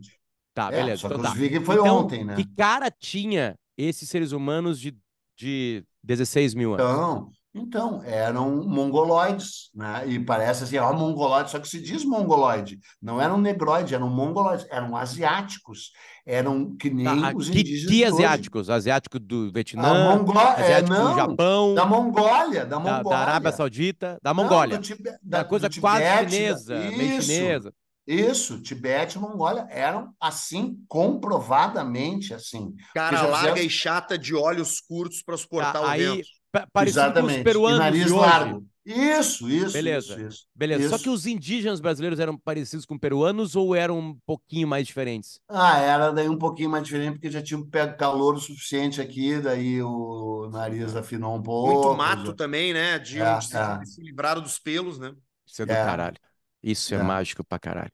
Tá, É, beleza. só que Então os tá. vikings foi Então, ontem, né? Que cara tinha esses seres humanos de, de 16 mil anos? Então, então, eram mongoloides, né? E parece assim, ó, mongoloide, só que se diz mongoloide. Não eram negroides, eram mongoloides, eram asiáticos. Eram que nem Tá, os que, indígenas que hoje. asiáticos? Asiático do A Vietnã, Mongó... é, asiático do não, Japão, da Mongólia, da da, Mongólia. da Arábia Saudita, da Não, Mongólia. do Tibe- Da da- coisa do quase Tibete, chinesa, da- meio Isso, chinesa. Isso, Tibete e Mongólia eram assim, comprovadamente assim. Cara larga e chata de olhos curtos para suportar Tá, o aí, vento. Pa- parecido com os Exatamente. E peruanos nariz de hoje. largo. Isso, isso, Beleza. isso, isso. Beleza. Só Isso. que os indígenas brasileiros eram parecidos com peruanos ou eram um pouquinho mais diferentes? Ah, era daí um pouquinho mais diferente, porque já tinham pego calor o suficiente aqui, daí o nariz afinou um pouco. Muito mato também, né? De É, se, é. se livraram dos pelos, né? Isso é do É. caralho. Isso é, É. mágico pra caralho.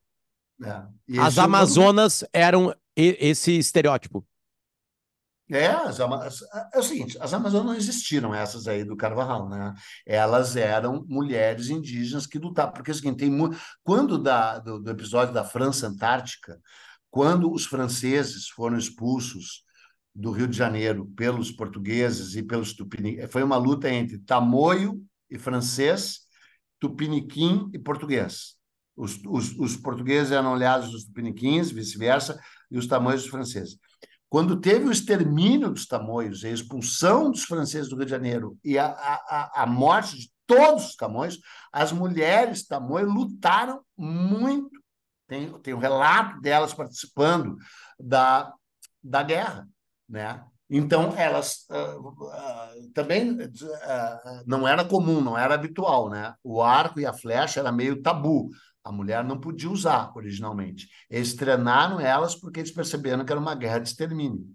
É. As é Amazonas eram esse estereótipo. É, as é o seguinte, as Amazonas não existiram, essas aí do Carvajal, né? Elas eram mulheres indígenas que lutavam, porque é o seguinte, tem mu- quando da, do, do episódio da França Antártica, quando os franceses foram expulsos do Rio de Janeiro pelos portugueses e pelos tupiniquins, foi uma luta entre tamoio e francês, tupiniquim e português. Os, os, os portugueses eram aliados dos tupiniquins, vice-versa, e os tamoios dos franceses. Quando teve o extermínio dos tamoios, a expulsão dos franceses do Rio de Janeiro e a, a, a morte de todos os tamoios, as mulheres tamoios lutaram muito. Tem, tem um relato delas participando da, da guerra, né? Então, elas ah, ah, também ah, não era comum, não era habitual, né? O arco e a flecha era meio tabu. A mulher não podia usar originalmente. Eles treinaram elas porque eles perceberam que era uma guerra de extermínio.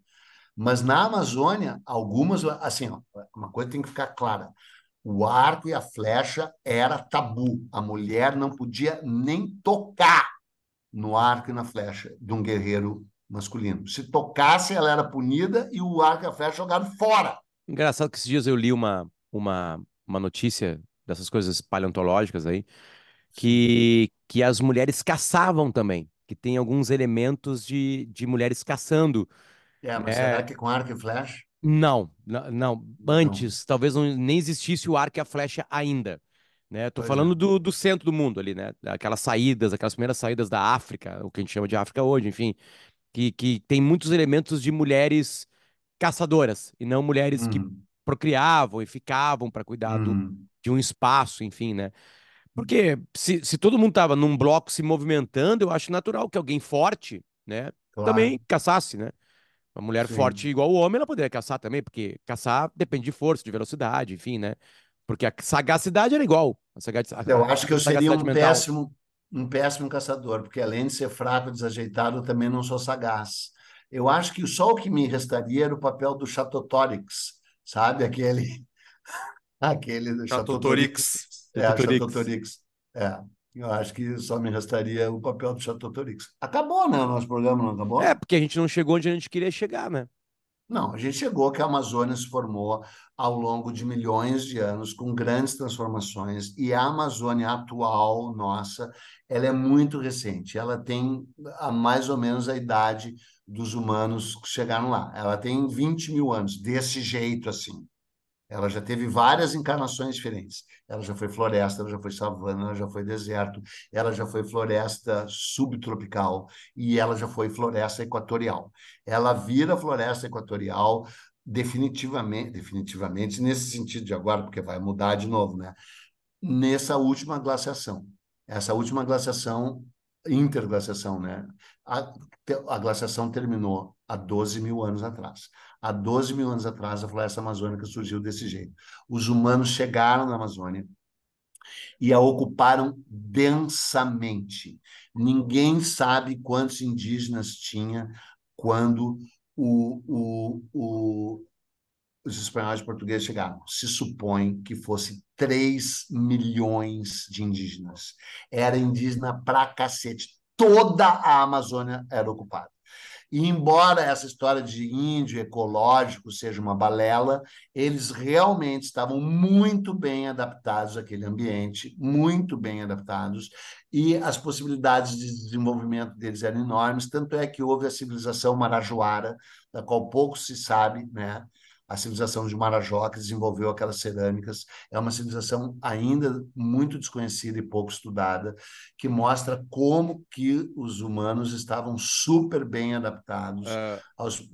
Mas na Amazônia, algumas, assim, ó, uma coisa tem que ficar clara: o arco e a flecha era tabu. A mulher não podia nem tocar no arco e na flecha de um guerreiro masculino. Se tocasse, ela era punida e o arco e a flecha jogados fora. Engraçado que esses dias eu li uma, uma, uma notícia dessas coisas paleontológicas aí, que, que as mulheres caçavam também, que tem alguns elementos de, de mulheres caçando. É, mas É. será que com arco e flecha? Não, não, não. Antes, talvez não, nem existisse o arco e a flecha ainda. Né? Tô Pois falando é. do, do centro do mundo ali, né? Aquelas saídas, aquelas primeiras saídas da África, o que a gente chama de África hoje, enfim, que, que tem muitos elementos de mulheres caçadoras e não mulheres que Uhum. procriavam e ficavam para cuidar do, Uhum. de um espaço, enfim, né? Porque se, se todo mundo tava num bloco se movimentando, eu acho natural que alguém forte, né, Claro. também caçasse, né? Uma mulher Sim. forte igual o homem, ela poderia caçar também, porque caçar depende de força, de velocidade, enfim, né? Porque a sagacidade era igual. A sagacidade, Eu acho que eu seria um mental. péssimo, um péssimo caçador, porque além de ser fraco, desajeitado, eu também não sou sagaz. Eu acho que só o que me restaria era o papel do Chatotorix, sabe? Aquele, aquele do Chatotorix. É, Chatotorix. Chatotorix. É, eu acho que só me restaria o papel do Chatotorix. Acabou, né? O nosso programa não acabou? É, porque a gente não chegou onde a gente queria chegar, né? Não, a gente chegou que a Amazônia se formou ao longo de milhões de anos, com grandes transformações, e a Amazônia atual, nossa, ela é muito recente. Ela tem a, mais ou menos a idade dos humanos que chegaram lá. Ela tem 20 mil anos, desse jeito assim. Ela já teve várias encarnações diferentes. Ela já foi floresta, ela já foi savana, ela já foi deserto, ela já foi floresta subtropical e ela já foi floresta equatorial. Ela vira floresta equatorial definitivamente, definitivamente nesse sentido de agora, porque vai mudar de novo, né? Nessa última glaciação. Essa última glaciação, interglaciação, né? A, a glaciação terminou há 12 mil anos atrás. Há 12 mil anos atrás, a floresta amazônica surgiu desse jeito. Os humanos chegaram na Amazônia e a ocuparam densamente. Ninguém sabe quantos indígenas tinha quando o, o, o, os espanhóis e portugueses chegaram. Se supõe que fosse 3 milhões de indígenas. Era indígena pra cacete. Toda a Amazônia era ocupada. E embora essa história de índio ecológico seja uma balela, eles realmente estavam muito bem adaptados àquele ambiente, muito bem adaptados, e as possibilidades de desenvolvimento deles eram enormes, tanto é que houve a civilização marajoara, da qual pouco se sabe, né? A civilização de Marajó, que desenvolveu aquelas cerâmicas, é uma civilização ainda muito desconhecida e pouco estudada, que mostra como que os humanos estavam super bem adaptados Ah, aos,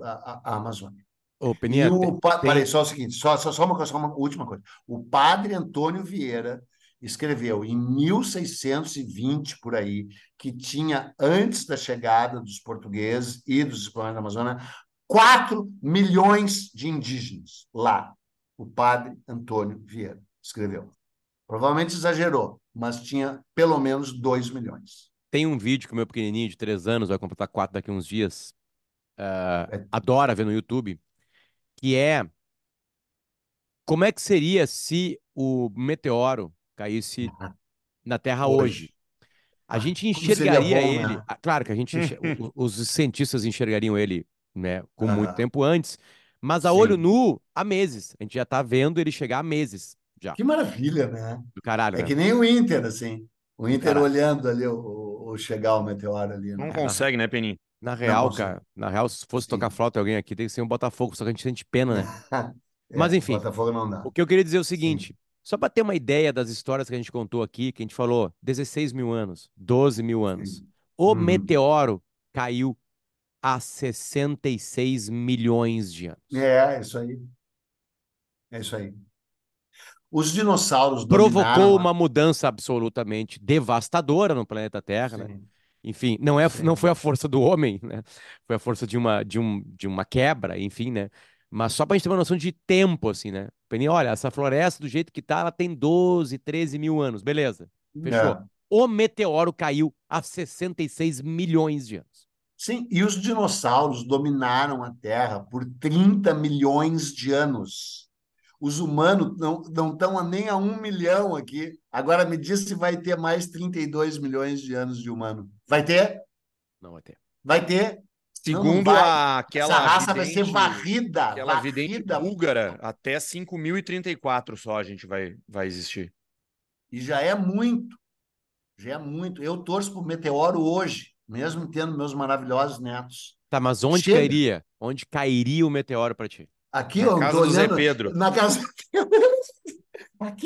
Amazônia. Ô, Peninha, o, tem- peraí, só o seguinte, só, só, só, uma, só uma última coisa. O padre Antônio Vieira escreveu em 1620, por aí, que tinha, antes da chegada dos portugueses e dos espanhóis na Amazônia, 4 milhões de indígenas lá. O padre Antônio Vieira escreveu. Provavelmente exagerou, mas tinha pelo menos 2 milhões. tem um vídeo que o meu pequenininho de três anos vai completar quatro daqui a uns dias. ah, É. adora ver no YouTube, que é como é que seria se o meteoro caísse na Terra hoje? Hoje. A Ah, gente enxergaria bom, ele. né? ah, Claro que a gente, enxer- os cientistas enxergariam ele, né, com muito Aham. tempo antes, mas a Sim. olho nu, há meses. A gente já tá vendo ele chegar há meses já. Que maravilha, né? Do caralho, É né? que nem o Inter, assim. O Inter Caralho. olhando ali o, o- chegar o meteoro ali. Não Né? consegue, né, Peninho? Na real, consegue. cara, na real, se fosse Sim. tocar flauta alguém aqui, tem que ser um Botafogo, só que a gente sente pena, né? É, Mas, enfim. Botafogo não dá. O que eu queria dizer é o seguinte, só para ter uma ideia das histórias que a gente contou aqui, que a gente falou 16 mil anos, 12 mil anos. Sim. O Uhum. meteoro caiu há 66 milhões de anos. É, isso aí. É isso aí. Os dinossauros Provocou a- uma mudança absolutamente devastadora no planeta Terra, né? Sim. Enfim, não, é, Sim. não foi a força do homem, né? Foi a força de uma, de um, de uma quebra, enfim, né? Mas só pra gente ter uma noção de tempo, assim, né? Peninha, olha, essa floresta, do jeito que tá, ela tem 12, 13 mil anos. Beleza, fechou. É. O meteoro caiu há 66 milhões de anos. Sim, e os dinossauros dominaram a Terra por 30 milhões de anos. Os humanos não não estão nem a um milhão aqui. Agora me diz se vai ter mais 32 milhões de anos de humano. Vai ter? Não vai ter. Vai ter? Não, não Segundo vai. a, aquela Essa raça vai ser vidente- varrida. Aquela vidente varrida. búlgara, até 5.034 só a gente vai, vai existir. E já é muito. Já é muito. Eu torço para o meteoro hoje, mesmo tendo meus maravilhosos netos. Tá, mas onde Chega. cairia? Onde cairia o meteoro pra ti? Aqui Na eu casa do Zé Pedro. na casa Aqui